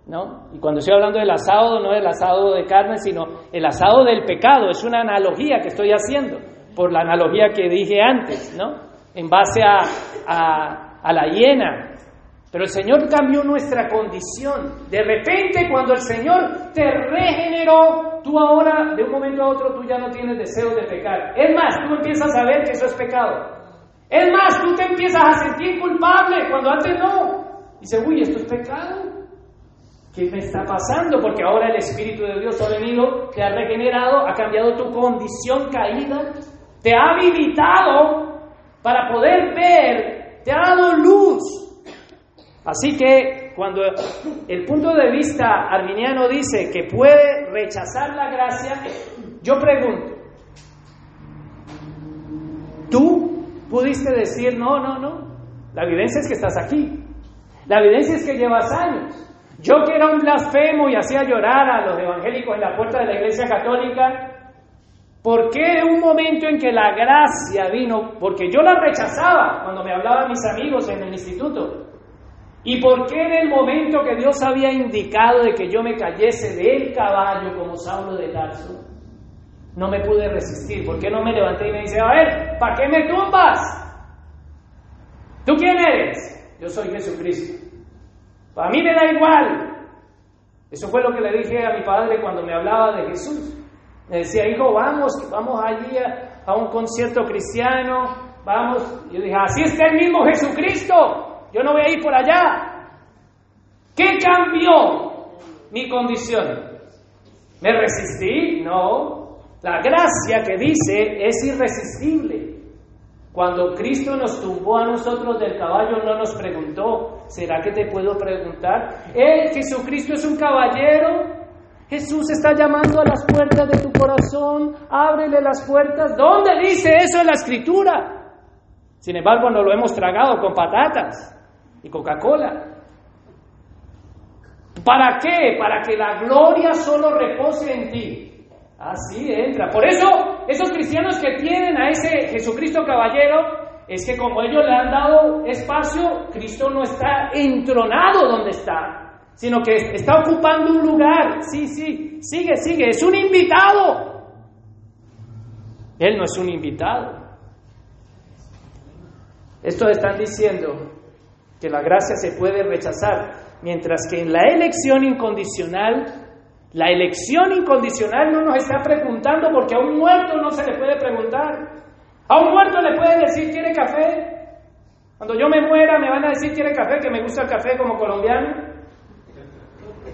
¿no? Y cuando estoy hablando del asado, no del asado de carne, sino el asado del pecado. Es una analogía que estoy haciendo, por la analogía que dije antes, ¿no? En base a, a, a la hiena. Pero el Señor cambió nuestra condición. De repente, cuando el Señor te regeneró, tú ahora, de un momento a otro, tú ya no tienes deseo de pecar. Es más, tú empiezas a ver que eso es pecado. Es más, tú te empiezas a sentir culpable cuando antes no. Dice, uy, esto es pecado. ¿Qué me está pasando? Porque ahora el Espíritu de Dios ha venido, te ha regenerado, ha cambiado tu condición caída, te ha habilitado para poder ver, te ha dado luz Así que cuando el punto de vista arminiano dice que puede rechazar la gracia, yo pregunto, ¿tú pudiste decir no, no, no? La evidencia es que estás aquí. La evidencia es que llevas años. Yo que era un blasfemo y hacía llorar a los evangélicos en la puerta de la iglesia católica, ¿por qué un momento en que la gracia vino? Porque yo la rechazaba cuando me hablaban mis amigos en el instituto. ¿Y por qué en el momento que Dios había indicado de que yo me cayese del caballo como Saulo de Tarso, no me pude resistir? ¿Por qué no me levanté y me dice, a ver, ¿para qué me tumbas? ¿Tú quién eres? Yo soy Jesucristo. Para mí me da igual. Eso fue lo que le dije a mi padre cuando me hablaba de Jesús. Me decía, hijo, vamos, vamos allí a, a un concierto cristiano, vamos. Y yo dije, así está el mismo Jesucristo. Yo no voy a ir por allá. ¿Qué cambió mi condición? ¿Me resistí? No. La gracia que dice es irresistible. Cuando Cristo nos tumbó a nosotros del caballo, no nos preguntó, ¿será que te puedo preguntar? ¿Eh, Jesucristo es un caballero? Jesús está llamando a las puertas de tu corazón, ábrele las puertas. ¿Dónde dice eso en la escritura? Sin embargo, no lo hemos tragado con patatas y Coca-Cola. ¿Para qué? Para que la gloria solo repose en ti. Así entra. Por eso, esos cristianos que tienen a ese Jesucristo caballero, es que como ellos le han dado espacio, Cristo no está entronado donde está, sino que está ocupando un lugar. Sí, sí, sigue, sigue. Es un invitado. Él no es un invitado. Esto están diciendo que la gracia se puede rechazar, mientras que en la elección incondicional, la elección incondicional no nos está preguntando porque a un muerto no se le puede preguntar. A un muerto le puede decir, ¿quiere café? Cuando yo me muera me van a decir, ¿quiere café? Que me gusta el café como colombiano.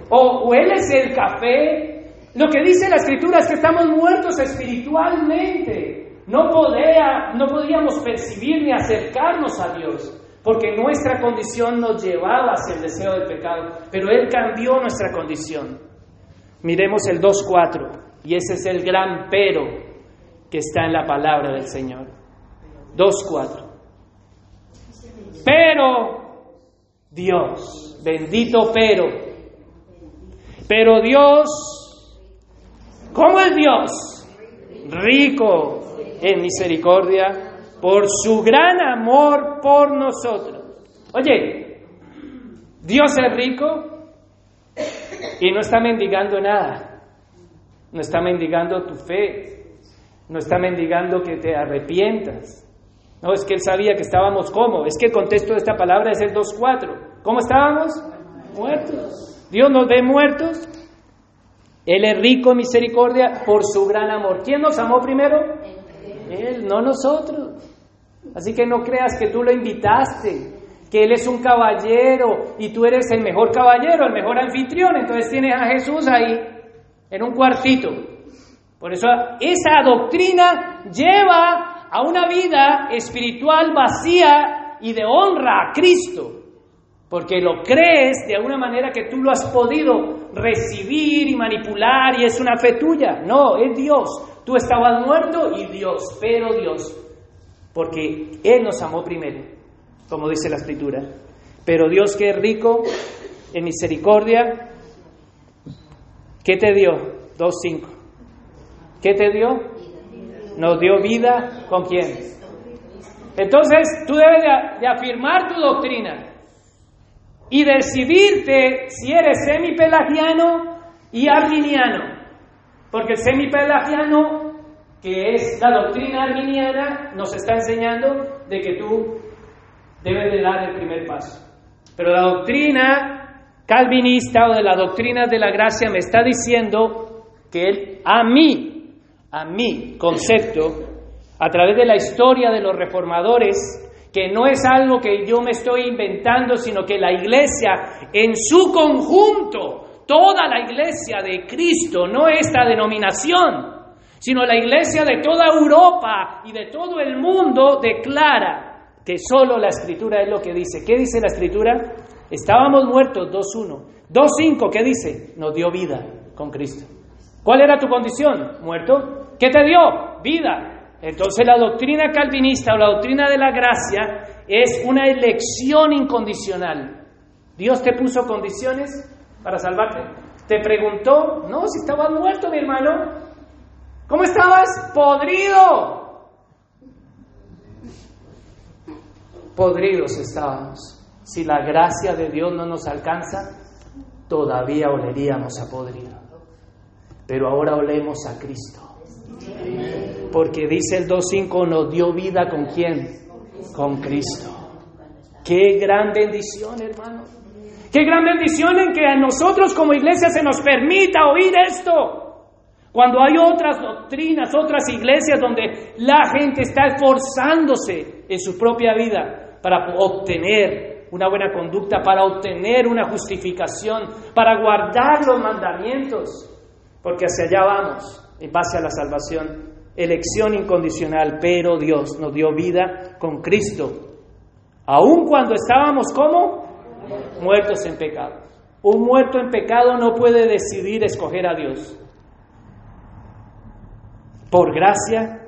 O hueles el café. Lo que dice la escritura es que estamos muertos espiritualmente. No, podía, no podíamos percibir ni acercarnos a Dios porque nuestra condición nos llevaba hacia el deseo del pecado, pero Él cambió nuestra condición. Miremos el 2.4, y ese es el gran pero que está en la palabra del Señor. 2.4. Pero Dios, bendito pero, pero Dios, ¿cómo es Dios? Rico en misericordia por su gran amor por nosotros. Oye, Dios es rico y no está mendigando nada. No está mendigando tu fe. No está mendigando que te arrepientas. No, es que él sabía que estábamos como. Es que el contexto de esta palabra es el 2.4. ¿Cómo estábamos? Muertos. Dios nos ve muertos. Él es rico en misericordia por su gran amor. ¿Quién nos amó primero? Él, no nosotros. Así que no creas que tú lo invitaste, que Él es un caballero y tú eres el mejor caballero, el mejor anfitrión. Entonces tienes a Jesús ahí, en un cuartito. Por eso esa doctrina lleva a una vida espiritual vacía y de honra a Cristo. Porque lo crees de alguna manera que tú lo has podido recibir y manipular y es una fe tuya. No, es Dios. Tú estabas muerto y Dios, pero Dios porque Él nos amó primero, como dice la escritura. Pero Dios que es rico en misericordia, ¿qué te dio? 2.5. ¿Qué te dio? Nos dio vida con quién. Entonces, tú debes de, afirmar tu doctrina. y decidirte si eres semipelagiano y arminiano. Porque el semipelagiano, que es la doctrina arminiana, nos está enseñando de que tú debes de dar el primer paso. Pero la doctrina calvinista o de la doctrina de la gracia me está diciendo que él, a mí, a mi concepto, a través de la historia de los reformadores, que no es algo que yo me estoy inventando, sino que la iglesia en su conjunto, toda la iglesia de Cristo, no esta denominación, sino la iglesia de toda Europa y de todo el mundo declara que solo la escritura es lo que dice. ¿Qué dice la escritura? Estábamos muertos 2.1. 2.5, ¿qué dice? Nos dio vida con Cristo. ¿Cuál era tu condición? ¿Muerto? ¿Qué te dio? Vida. Entonces la doctrina calvinista o la doctrina de la gracia es una elección incondicional. Dios te puso condiciones para salvarte. Te preguntó, no, si estabas muerto, mi hermano. ¿Cómo estabas? Podrido. Podridos estábamos. Si la gracia de Dios no nos alcanza, todavía oleríamos a podrido. Pero ahora olemos a Cristo. Porque dice el 2.5, nos dio vida con quién? Con Cristo. Qué gran bendición, hermano. Qué gran bendición en que a nosotros como iglesia se nos permita oír esto. Cuando hay otras doctrinas, otras iglesias donde la gente está esforzándose en su propia vida para obtener una buena conducta, para obtener una justificación, para guardar los mandamientos, porque hacia allá vamos, en base a la salvación elección incondicional, pero Dios nos dio vida con Cristo, aun cuando estábamos como muertos en pecado. Un muerto en pecado no puede decidir escoger a Dios. Por gracia,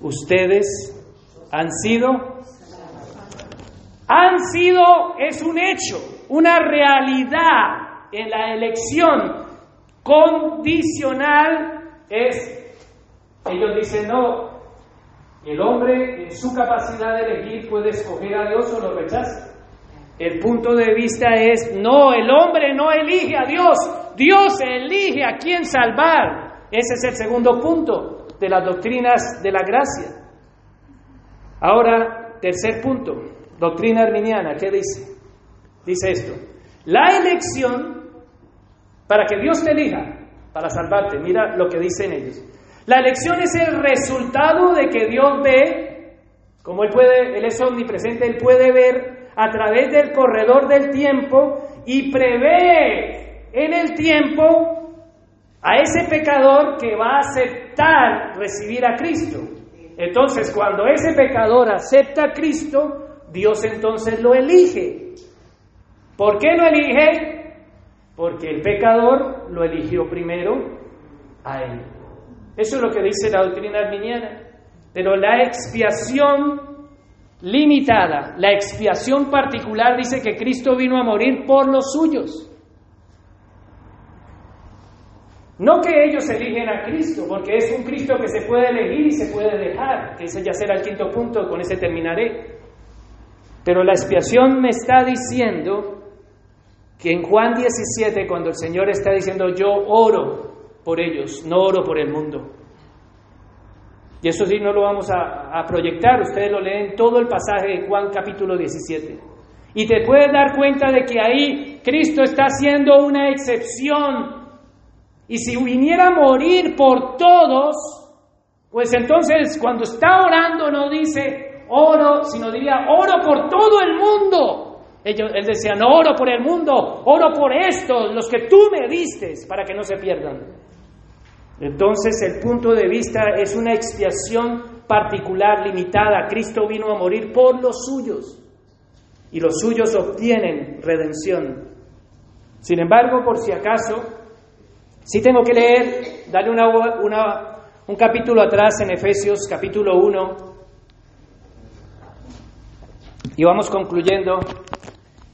ustedes han sido, han sido, es un hecho, una realidad en la elección condicional es ellos dicen, no, el hombre en su capacidad de elegir puede escoger a Dios o lo rechaza. El punto de vista es, no, el hombre no elige a Dios, Dios elige a quién salvar. Ese es el segundo punto de las doctrinas de la gracia. Ahora, tercer punto, doctrina arminiana, ¿qué dice? Dice esto, la elección para que Dios te elija, para salvarte, mira lo que dicen ellos. La elección es el resultado de que Dios ve, como Él puede, Él es omnipresente, Él puede ver a través del corredor del tiempo y prevé en el tiempo a ese pecador que va a aceptar recibir a Cristo. Entonces, cuando ese pecador acepta a Cristo, Dios entonces lo elige. ¿Por qué lo elige? Porque el pecador lo eligió primero a él. Eso es lo que dice la doctrina arminiana. Pero la expiación limitada, la expiación particular dice que Cristo vino a morir por los suyos. No que ellos eligen a Cristo, porque es un Cristo que se puede elegir y se puede dejar, que ese ya será el quinto punto, con ese terminaré. Pero la expiación me está diciendo que en Juan 17, cuando el Señor está diciendo yo oro por ellos, no oro por el mundo. Y eso sí no lo vamos a, proyectar, ustedes lo leen todo el pasaje de Juan capítulo 17. Y te puedes dar cuenta de que ahí Cristo está haciendo una excepción. Y si viniera a morir por todos, pues entonces cuando está orando no dice oro, sino diría oro por todo el mundo. Ellos, él decía, oro por el mundo, oro por estos, los que tú me diste, para que no se pierdan. Entonces el punto de vista es una expiación particular, limitada. Cristo vino a morir por los suyos y los suyos obtienen redención. Sin embargo, por si acaso, si tengo que leer, dale una, un capítulo atrás en Efesios capítulo 1 y vamos concluyendo.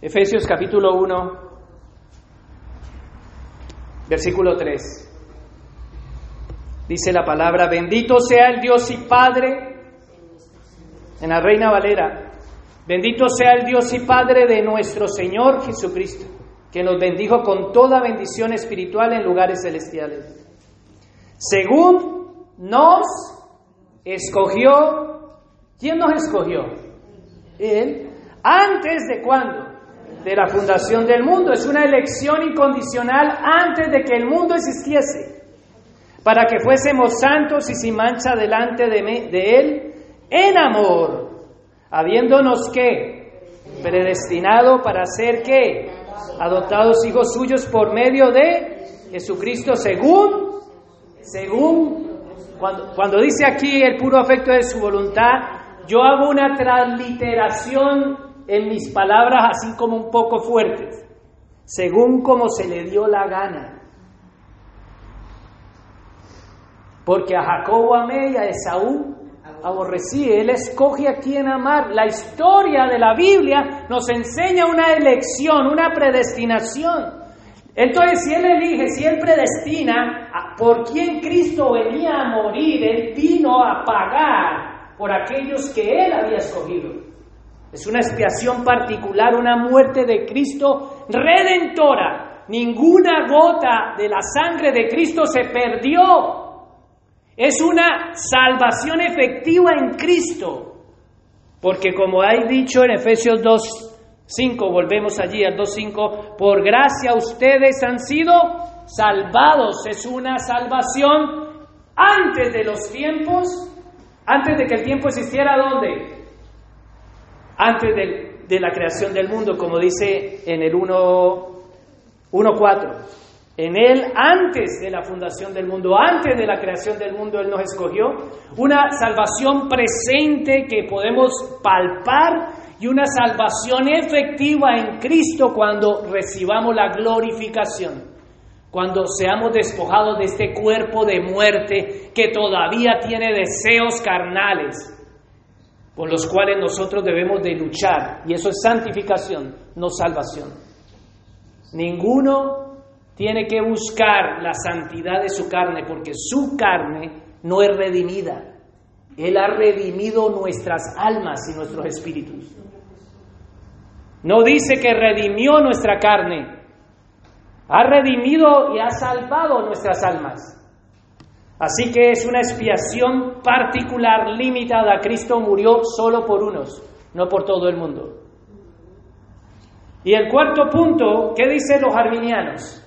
Efesios capítulo 1, versículo 3. Dice la palabra, bendito sea el Dios y Padre, en la Reina Valera, Bendito sea el Dios y Padre de nuestro Señor Jesucristo, que nos bendijo con toda bendición espiritual en lugares celestiales. Según nos escogió, ¿quién nos escogió? Él. ¿Antes de cuándo? De la fundación del mundo. Es una elección incondicional antes de que el mundo existiese. Para que fuésemos santos y sin mancha delante de, de Él en amor habiéndonos que predestinado para ser que adoptados hijos suyos por medio de Jesucristo según según cuando, cuando dice aquí el puro afecto de su voluntad yo hago una transliteración en mis palabras así como un poco fuertes según como se le dio la gana. Porque a Jacobo amé y a Esaú aborrecí. Él escoge a quien amar. La historia de la Biblia nos enseña una elección, una predestinación. Entonces, si Él elige, si Él predestina por quien Cristo venía a morir, Él vino a pagar por aquellos que Él había escogido. Es una expiación particular, una muerte de Cristo redentora. Ninguna gota de la sangre de Cristo se perdió es una salvación efectiva en Cristo. Porque como hay dicho en Efesios 2.5, volvemos allí al 2.5, por gracia ustedes han sido salvados. Es una salvación antes de los tiempos, antes de que el tiempo existiera, ¿dónde? Antes de, de la creación del mundo, como dice en el 1.4. En Él, antes de la fundación del mundo, antes de la creación del mundo, Él nos escogió. Una salvación presente que podemos palpar y una salvación efectiva en Cristo cuando recibamos la glorificación. Cuando seamos despojados de este cuerpo de muerte que todavía tiene deseos carnales, por los cuales nosotros debemos de luchar. Y eso es santificación, no salvación. Ninguno tiene que buscar la santidad de su carne porque su carne no es redimida. Él ha redimido nuestras almas y nuestros espíritus. No dice que redimió nuestra carne, ha redimido y ha salvado nuestras almas. Así que es una expiación particular, limitada. Cristo murió solo por unos, no por todo el mundo. Y el cuarto punto, ¿qué dicen los arminianos?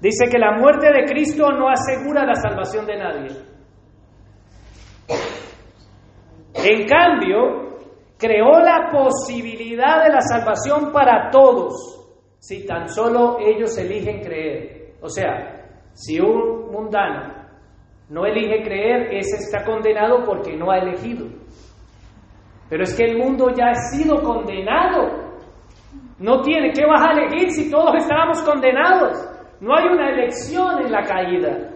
Dice que la muerte de Cristo no asegura la salvación de nadie. En cambio, creó la posibilidad de la salvación para todos, si tan solo ellos eligen creer. O sea, si un mundano no elige creer, ese está condenado porque no ha elegido. Pero es que el mundo ya ha sido condenado. No tiene, ¿qué vas a elegir si todos estábamos condenados? No hay una elección en la caída.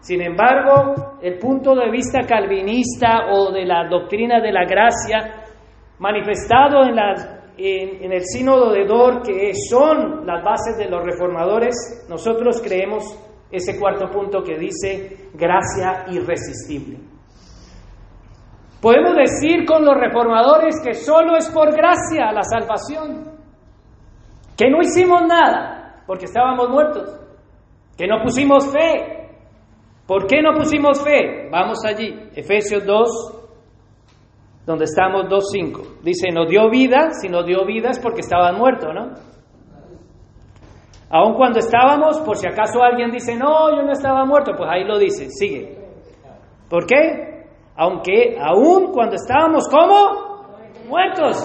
Sin embargo, el punto de vista calvinista o de la doctrina de la gracia, manifestado en, en, el sínodo de Dor, que son las bases de los reformadores, nosotros creemos ese cuarto punto que dice gracia irresistible. Podemos decir con los reformadores que solo es por gracia la salvación, que no hicimos nada, porque estábamos muertos, que no pusimos fe. ¿Por qué no pusimos fe? Vamos allí, Efesios 2, donde estamos 2.5. Dice, no dio vida, si no dio vida es porque estaban muertos, ¿no? Aun cuando estábamos, por si acaso alguien dice, no, yo no estaba muerto, pues ahí lo dice, sigue. ¿Por qué? Aunque aún cuando estábamos como muertos.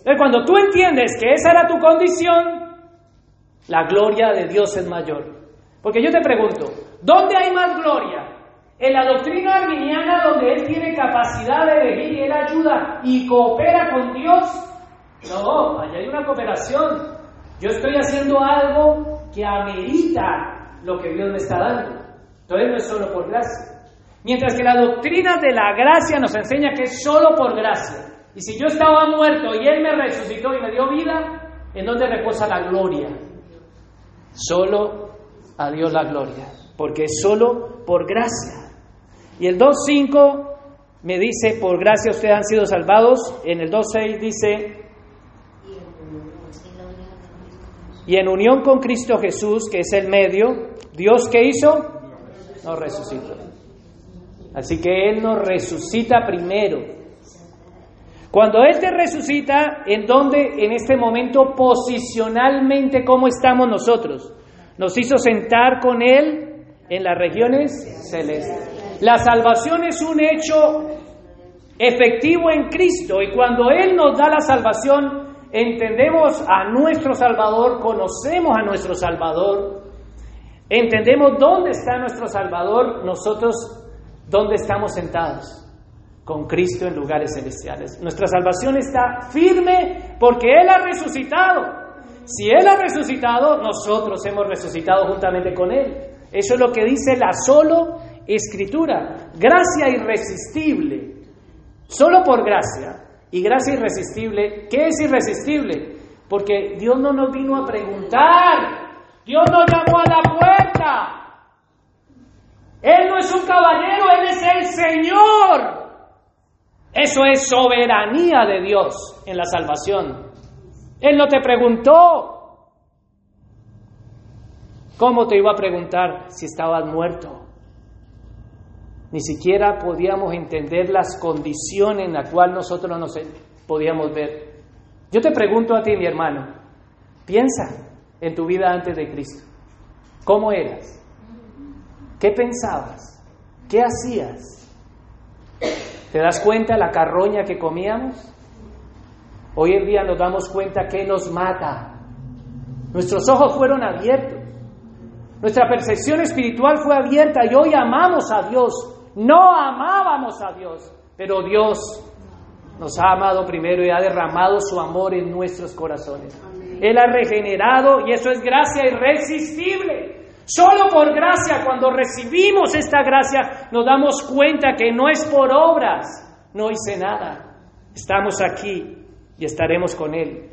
Entonces, cuando tú entiendes que esa era tu condición, la gloria de Dios es mayor. Porque yo te pregunto, ¿dónde hay más gloria? ¿En la doctrina arminiana donde Él tiene capacidad de elegir y Él ayuda y coopera con Dios? No, allá hay una cooperación. Yo estoy haciendo algo que amerita lo que Dios me está dando. Entonces no es solo por gracia. Mientras que la doctrina de la gracia nos enseña que es solo por gracia. Y si yo estaba muerto y Él me resucitó y me dio vida, ¿en dónde reposa la gloria? Solo a Dios la gloria, porque es solo por gracia. Y el 2.5 me dice, por gracia ustedes han sido salvados. En el 2.6 dice, y en unión con Cristo Jesús, que es el medio, Dios que hizo, nos resucitó. Así que Él nos resucita primero. Cuando Él te resucita, ¿en dónde? En este momento posicionalmente, ¿cómo estamos nosotros? Nos hizo sentar con Él en las regiones celestes. La salvación es un hecho efectivo en Cristo y cuando Él nos da la salvación, entendemos a nuestro Salvador, conocemos a nuestro Salvador, entendemos dónde está nuestro Salvador, nosotros dónde estamos sentados con Cristo en lugares celestiales. Nuestra salvación está firme porque Él ha resucitado. Si Él ha resucitado, nosotros hemos resucitado juntamente con Él. Eso es lo que dice la solo escritura. Gracia irresistible. Solo por gracia y gracia irresistible, ¿qué es irresistible? Porque Dios no nos vino a preguntar, Dios nos llamó a la puerta. Él no es un caballero, Él es el Señor. Eso es soberanía de Dios en la salvación. Él no te preguntó. ¿Cómo te iba a preguntar si estabas muerto? Ni siquiera podíamos entender las condiciones en las cuales nosotros nos podíamos ver. Yo te pregunto a ti, mi hermano, piensa en tu vida antes de Cristo. ¿Cómo eras? ¿Qué pensabas? ¿Qué hacías? ¿Te das cuenta la carroña que comíamos? Hoy en día nos damos cuenta que nos mata. Nuestros ojos fueron abiertos. Nuestra percepción espiritual fue abierta y hoy amamos a Dios no amábamos a Dios, pero Dios nos ha amado primero y ha derramado su amor en nuestros corazones. Él ha regenerado y eso es gracia irresistible. Solo por gracia, cuando recibimos esta gracia, nos damos cuenta que no es por obras. No hice nada. Estamos aquí y estaremos con Él.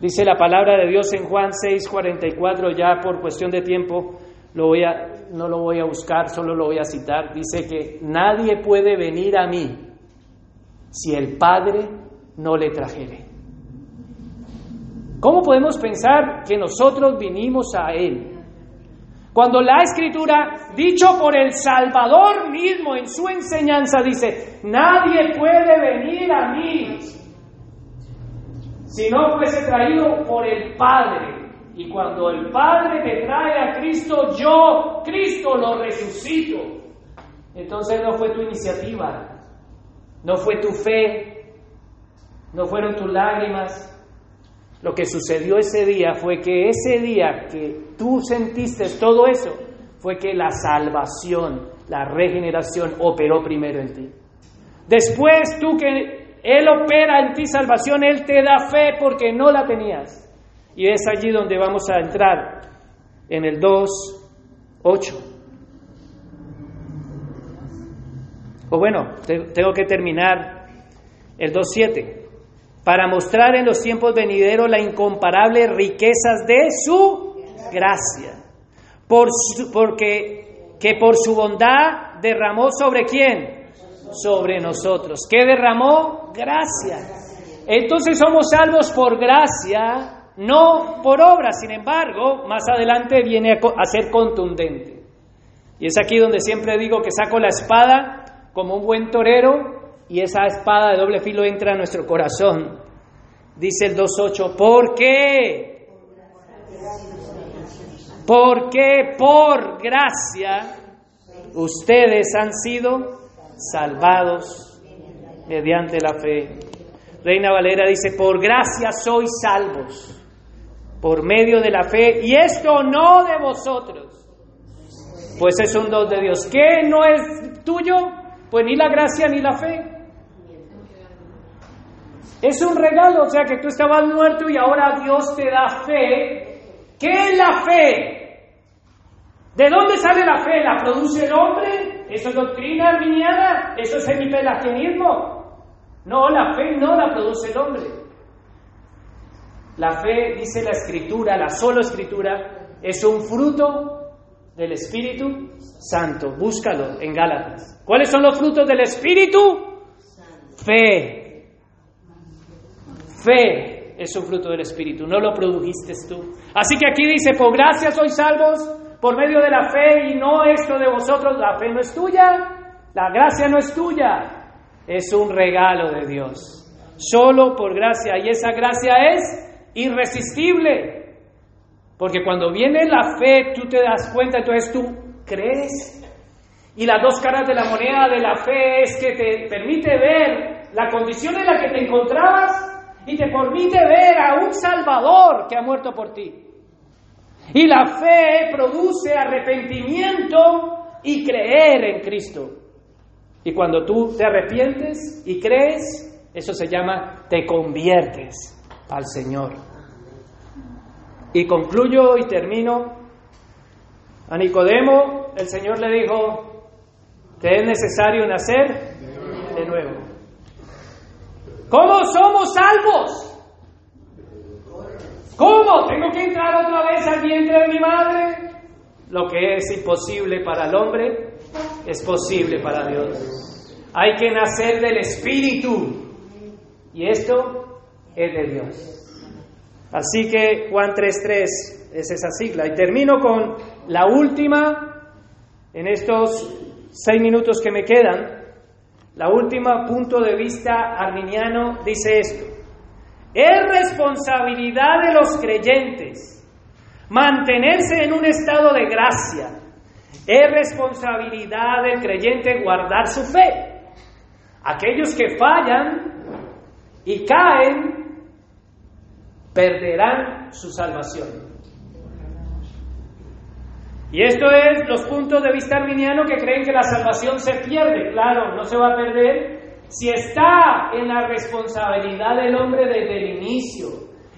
Dice la palabra de Dios en Juan 6:44, ya por cuestión de tiempo, lo voy a, no lo voy a buscar, solo lo voy a citar, dice que nadie puede venir a mí si el Padre no le trajere. ¿Cómo podemos pensar que nosotros vinimos a Él? Cuando la escritura, dicho por el Salvador mismo en su enseñanza, dice, nadie puede venir a mí si no fuese traído por el Padre. Y cuando el Padre te trae a Cristo, yo, Cristo, lo resucito. Entonces no fue tu iniciativa, no fue tu fe, no fueron tus lágrimas. Lo que sucedió ese día fue que ese día que tú sentiste todo eso, fue que la salvación, la regeneración operó primero en ti. Después tú que Él opera en ti salvación, Él te da fe porque no la tenías. Y es allí donde vamos a entrar, en el 2.8. O bueno, tengo que terminar el 2.7. Para mostrar en los tiempos venideros la incomparable riquezas de su gracia. Por porque que por su bondad derramó sobre quién? Sobre nosotros. ¿Qué derramó? Gracia. Entonces somos salvos por gracia no por obra, sin embargo, más adelante viene a ser contundente. Y es aquí donde siempre digo que saco la espada como un buen torero y esa espada de doble filo entra a nuestro corazón. Dice el 2.8, ¿por qué? Porque por gracia ustedes han sido salvados mediante la fe. Reina Valera dice, por gracia sois salvos por medio de la fe, y esto no de vosotros, pues es un don de Dios. ¿Qué no es tuyo? Pues ni la gracia ni la fe. Es un regalo, o sea que tú estabas muerto y ahora Dios te da fe. ¿Qué es la fe? ¿De dónde sale la fe? ¿La produce el hombre? ¿Eso es doctrina arminiana? ¿Eso es semipelagianismo? No, la fe no la produce el hombre. La fe, dice la escritura, la sola escritura, es un fruto del Espíritu Santo. Búscalo en Gálatas. ¿Cuáles son los frutos del Espíritu? Fe. Fe es un fruto del Espíritu, no lo produjiste tú. Así que aquí dice, por gracia sois salvos por medio de la fe y no esto de vosotros. La fe no es tuya, la gracia no es tuya, es un regalo de Dios. Solo por gracia y esa gracia es irresistible. Porque cuando viene la fe, tú te das cuenta, entonces tú crees. Y las dos caras de la moneda de la fe es que te permite ver la condición en la que te encontrabas y te permite ver a un Salvador que ha muerto por ti. Y la fe produce arrepentimiento y creer en Cristo. Y cuando tú te arrepientes y crees, eso se llama te conviertes al Señor. Y concluyo y termino. A Nicodemo el Señor le dijo que es necesario nacer de nuevo. ¿Cómo somos salvos? ¿Cómo? ¿Tengo que entrar otra vez al vientre de mi madre? Lo que es imposible para el hombre es posible para Dios. Hay que nacer del Espíritu. Y esto es de Dios. Así que Juan 3.3 es esa sigla. Y termino con la última, en estos seis minutos que me quedan, la última punto de vista arminiano dice esto. Es responsabilidad de los creyentes mantenerse en un estado de gracia. Es responsabilidad del creyente guardar su fe. Aquellos que fallan y caen perderán su salvación. Y esto es los puntos de vista arminiano que creen que la salvación se pierde. Claro, no se va a perder si está en la responsabilidad del hombre desde el inicio.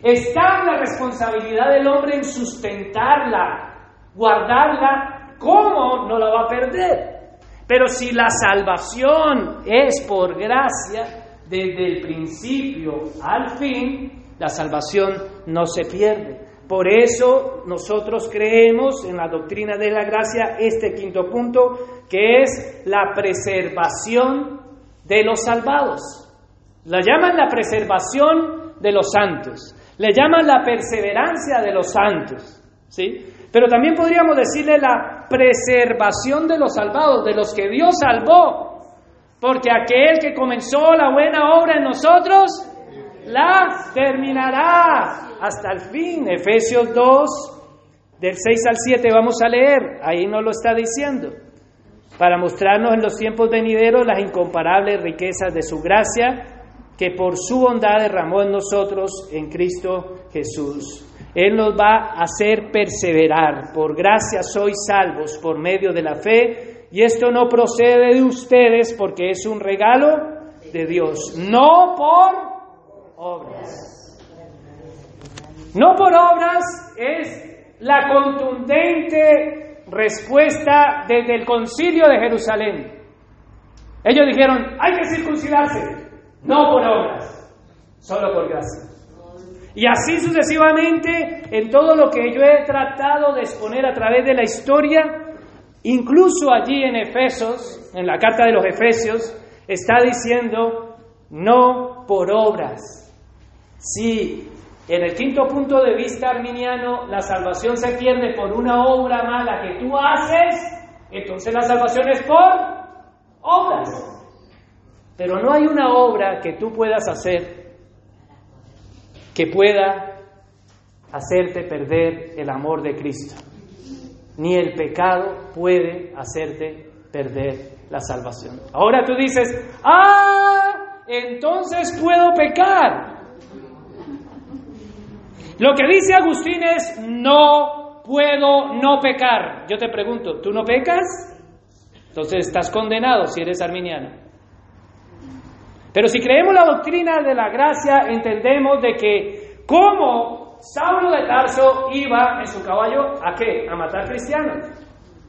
Está en la responsabilidad del hombre en sustentarla, guardarla. ¿Cómo no la va a perder? Pero si la salvación es por gracia, desde el principio al fin, la salvación no se pierde. Por eso nosotros creemos en la doctrina de la gracia, este quinto punto, que es la preservación de los salvados. La llaman la preservación de los santos, le llaman la perseverancia de los santos, ¿sí? Pero también podríamos decirle la preservación de los salvados, de los que Dios salvó, porque aquel que comenzó la buena obra en nosotros, la terminará hasta el fin. Efesios 2, del 6 al 7 vamos a leer, ahí nos lo está diciendo, para mostrarnos en los tiempos venideros las incomparables riquezas de su gracia que por su bondad derramó en nosotros en Cristo Jesús. Él nos va a hacer perseverar. Por gracia sois salvos por medio de la fe. Y esto no procede de ustedes porque es un regalo de Dios. No por obras. No por obras es la contundente respuesta desde el concilio de Jerusalén. Ellos dijeron, hay que circuncidarse, no por obras, solo por gracia. Y así sucesivamente en todo lo que yo he tratado de exponer a través de la historia, incluso allí en Efesos, en la carta de los Efesios, está diciendo, no por obras, si en el quinto punto de vista arminiano la salvación se pierde por una obra mala que tú haces, entonces la salvación es por obras. Pero no hay una obra que tú puedas hacer que pueda hacerte perder el amor de Cristo. Ni el pecado puede hacerte perder la salvación. Ahora tú dices, ah, entonces puedo pecar. Lo que dice Agustín es, no puedo no pecar. Yo te pregunto, ¿tú no pecas? Entonces estás condenado si eres arminiano. Pero si creemos la doctrina de la gracia, entendemos de que como Saulo de Tarso iba en su caballo a qué? A matar cristianos.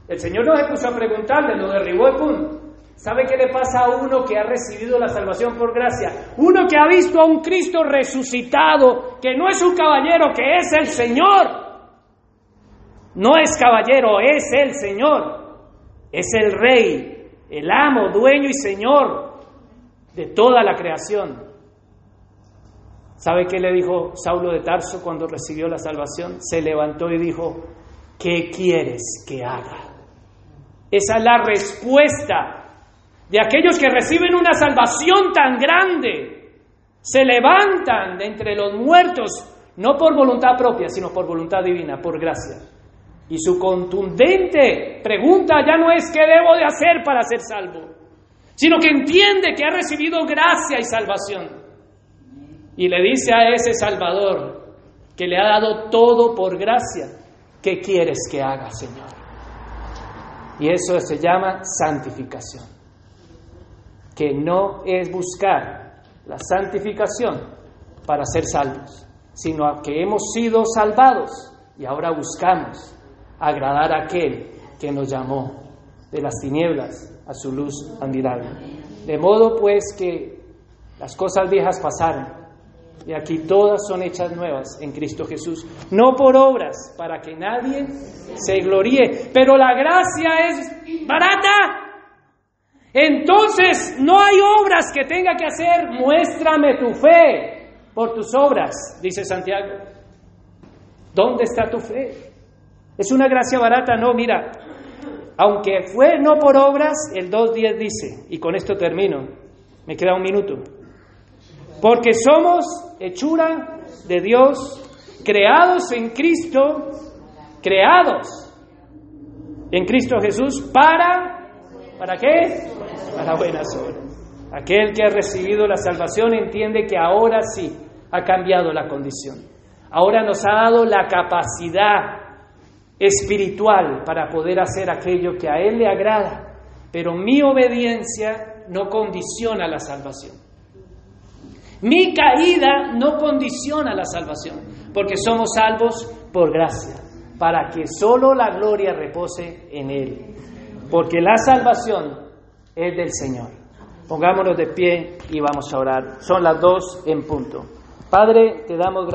El Señor no se puso a preguntarle, lo derribó de punto. ¿Sabe qué le pasa a uno que ha recibido la salvación por gracia? Uno que ha visto a un Cristo resucitado, que no es un caballero, que es el Señor. No es caballero, es el Señor. Es el rey, el amo, dueño y Señor de toda la creación. ¿Sabe qué le dijo Saulo de Tarso cuando recibió la salvación? Se levantó y dijo, ¿qué quieres que haga? Esa es la respuesta de aquellos que reciben una salvación tan grande. Se levantan de entre los muertos, no por voluntad propia, sino por voluntad divina, por gracia. Y su contundente pregunta ya no es qué debo de hacer para ser salvo, sino que entiende que ha recibido gracia y salvación. Y le dice a ese Salvador que le ha dado todo por gracia, ¿qué quieres que haga, Señor? Y eso se llama santificación, que no es buscar la santificación para ser salvos, sino que hemos sido salvados y ahora buscamos agradar a aquel que nos llamó de las tinieblas a su luz admirable. De modo pues que las cosas viejas pasaron y aquí todas son hechas nuevas en Cristo Jesús, no por obras para que nadie se gloríe, pero la gracia es barata. Entonces no hay obras que tenga que hacer, muéstrame tu fe por tus obras, dice Santiago. ¿Dónde está tu fe? Es una gracia barata, no, mira, aunque fue no por obras, el 2.10 dice, y con esto termino, me queda un minuto, porque somos hechura de Dios, creados en Cristo, creados en Cristo Jesús para, ¿para qué? Para buenas obras. Aquel que ha recibido la salvación entiende que ahora sí ha cambiado la condición. Ahora nos ha dado la capacidad espiritual para poder hacer aquello que a Él le agrada, pero mi obediencia no condiciona la salvación. Mi caída no condiciona la salvación, porque somos salvos por gracia, para que solo la gloria repose en Él, porque la salvación es del Señor. Pongámonos de pie y vamos a orar. Son las dos en punto. Padre, te damos gracias.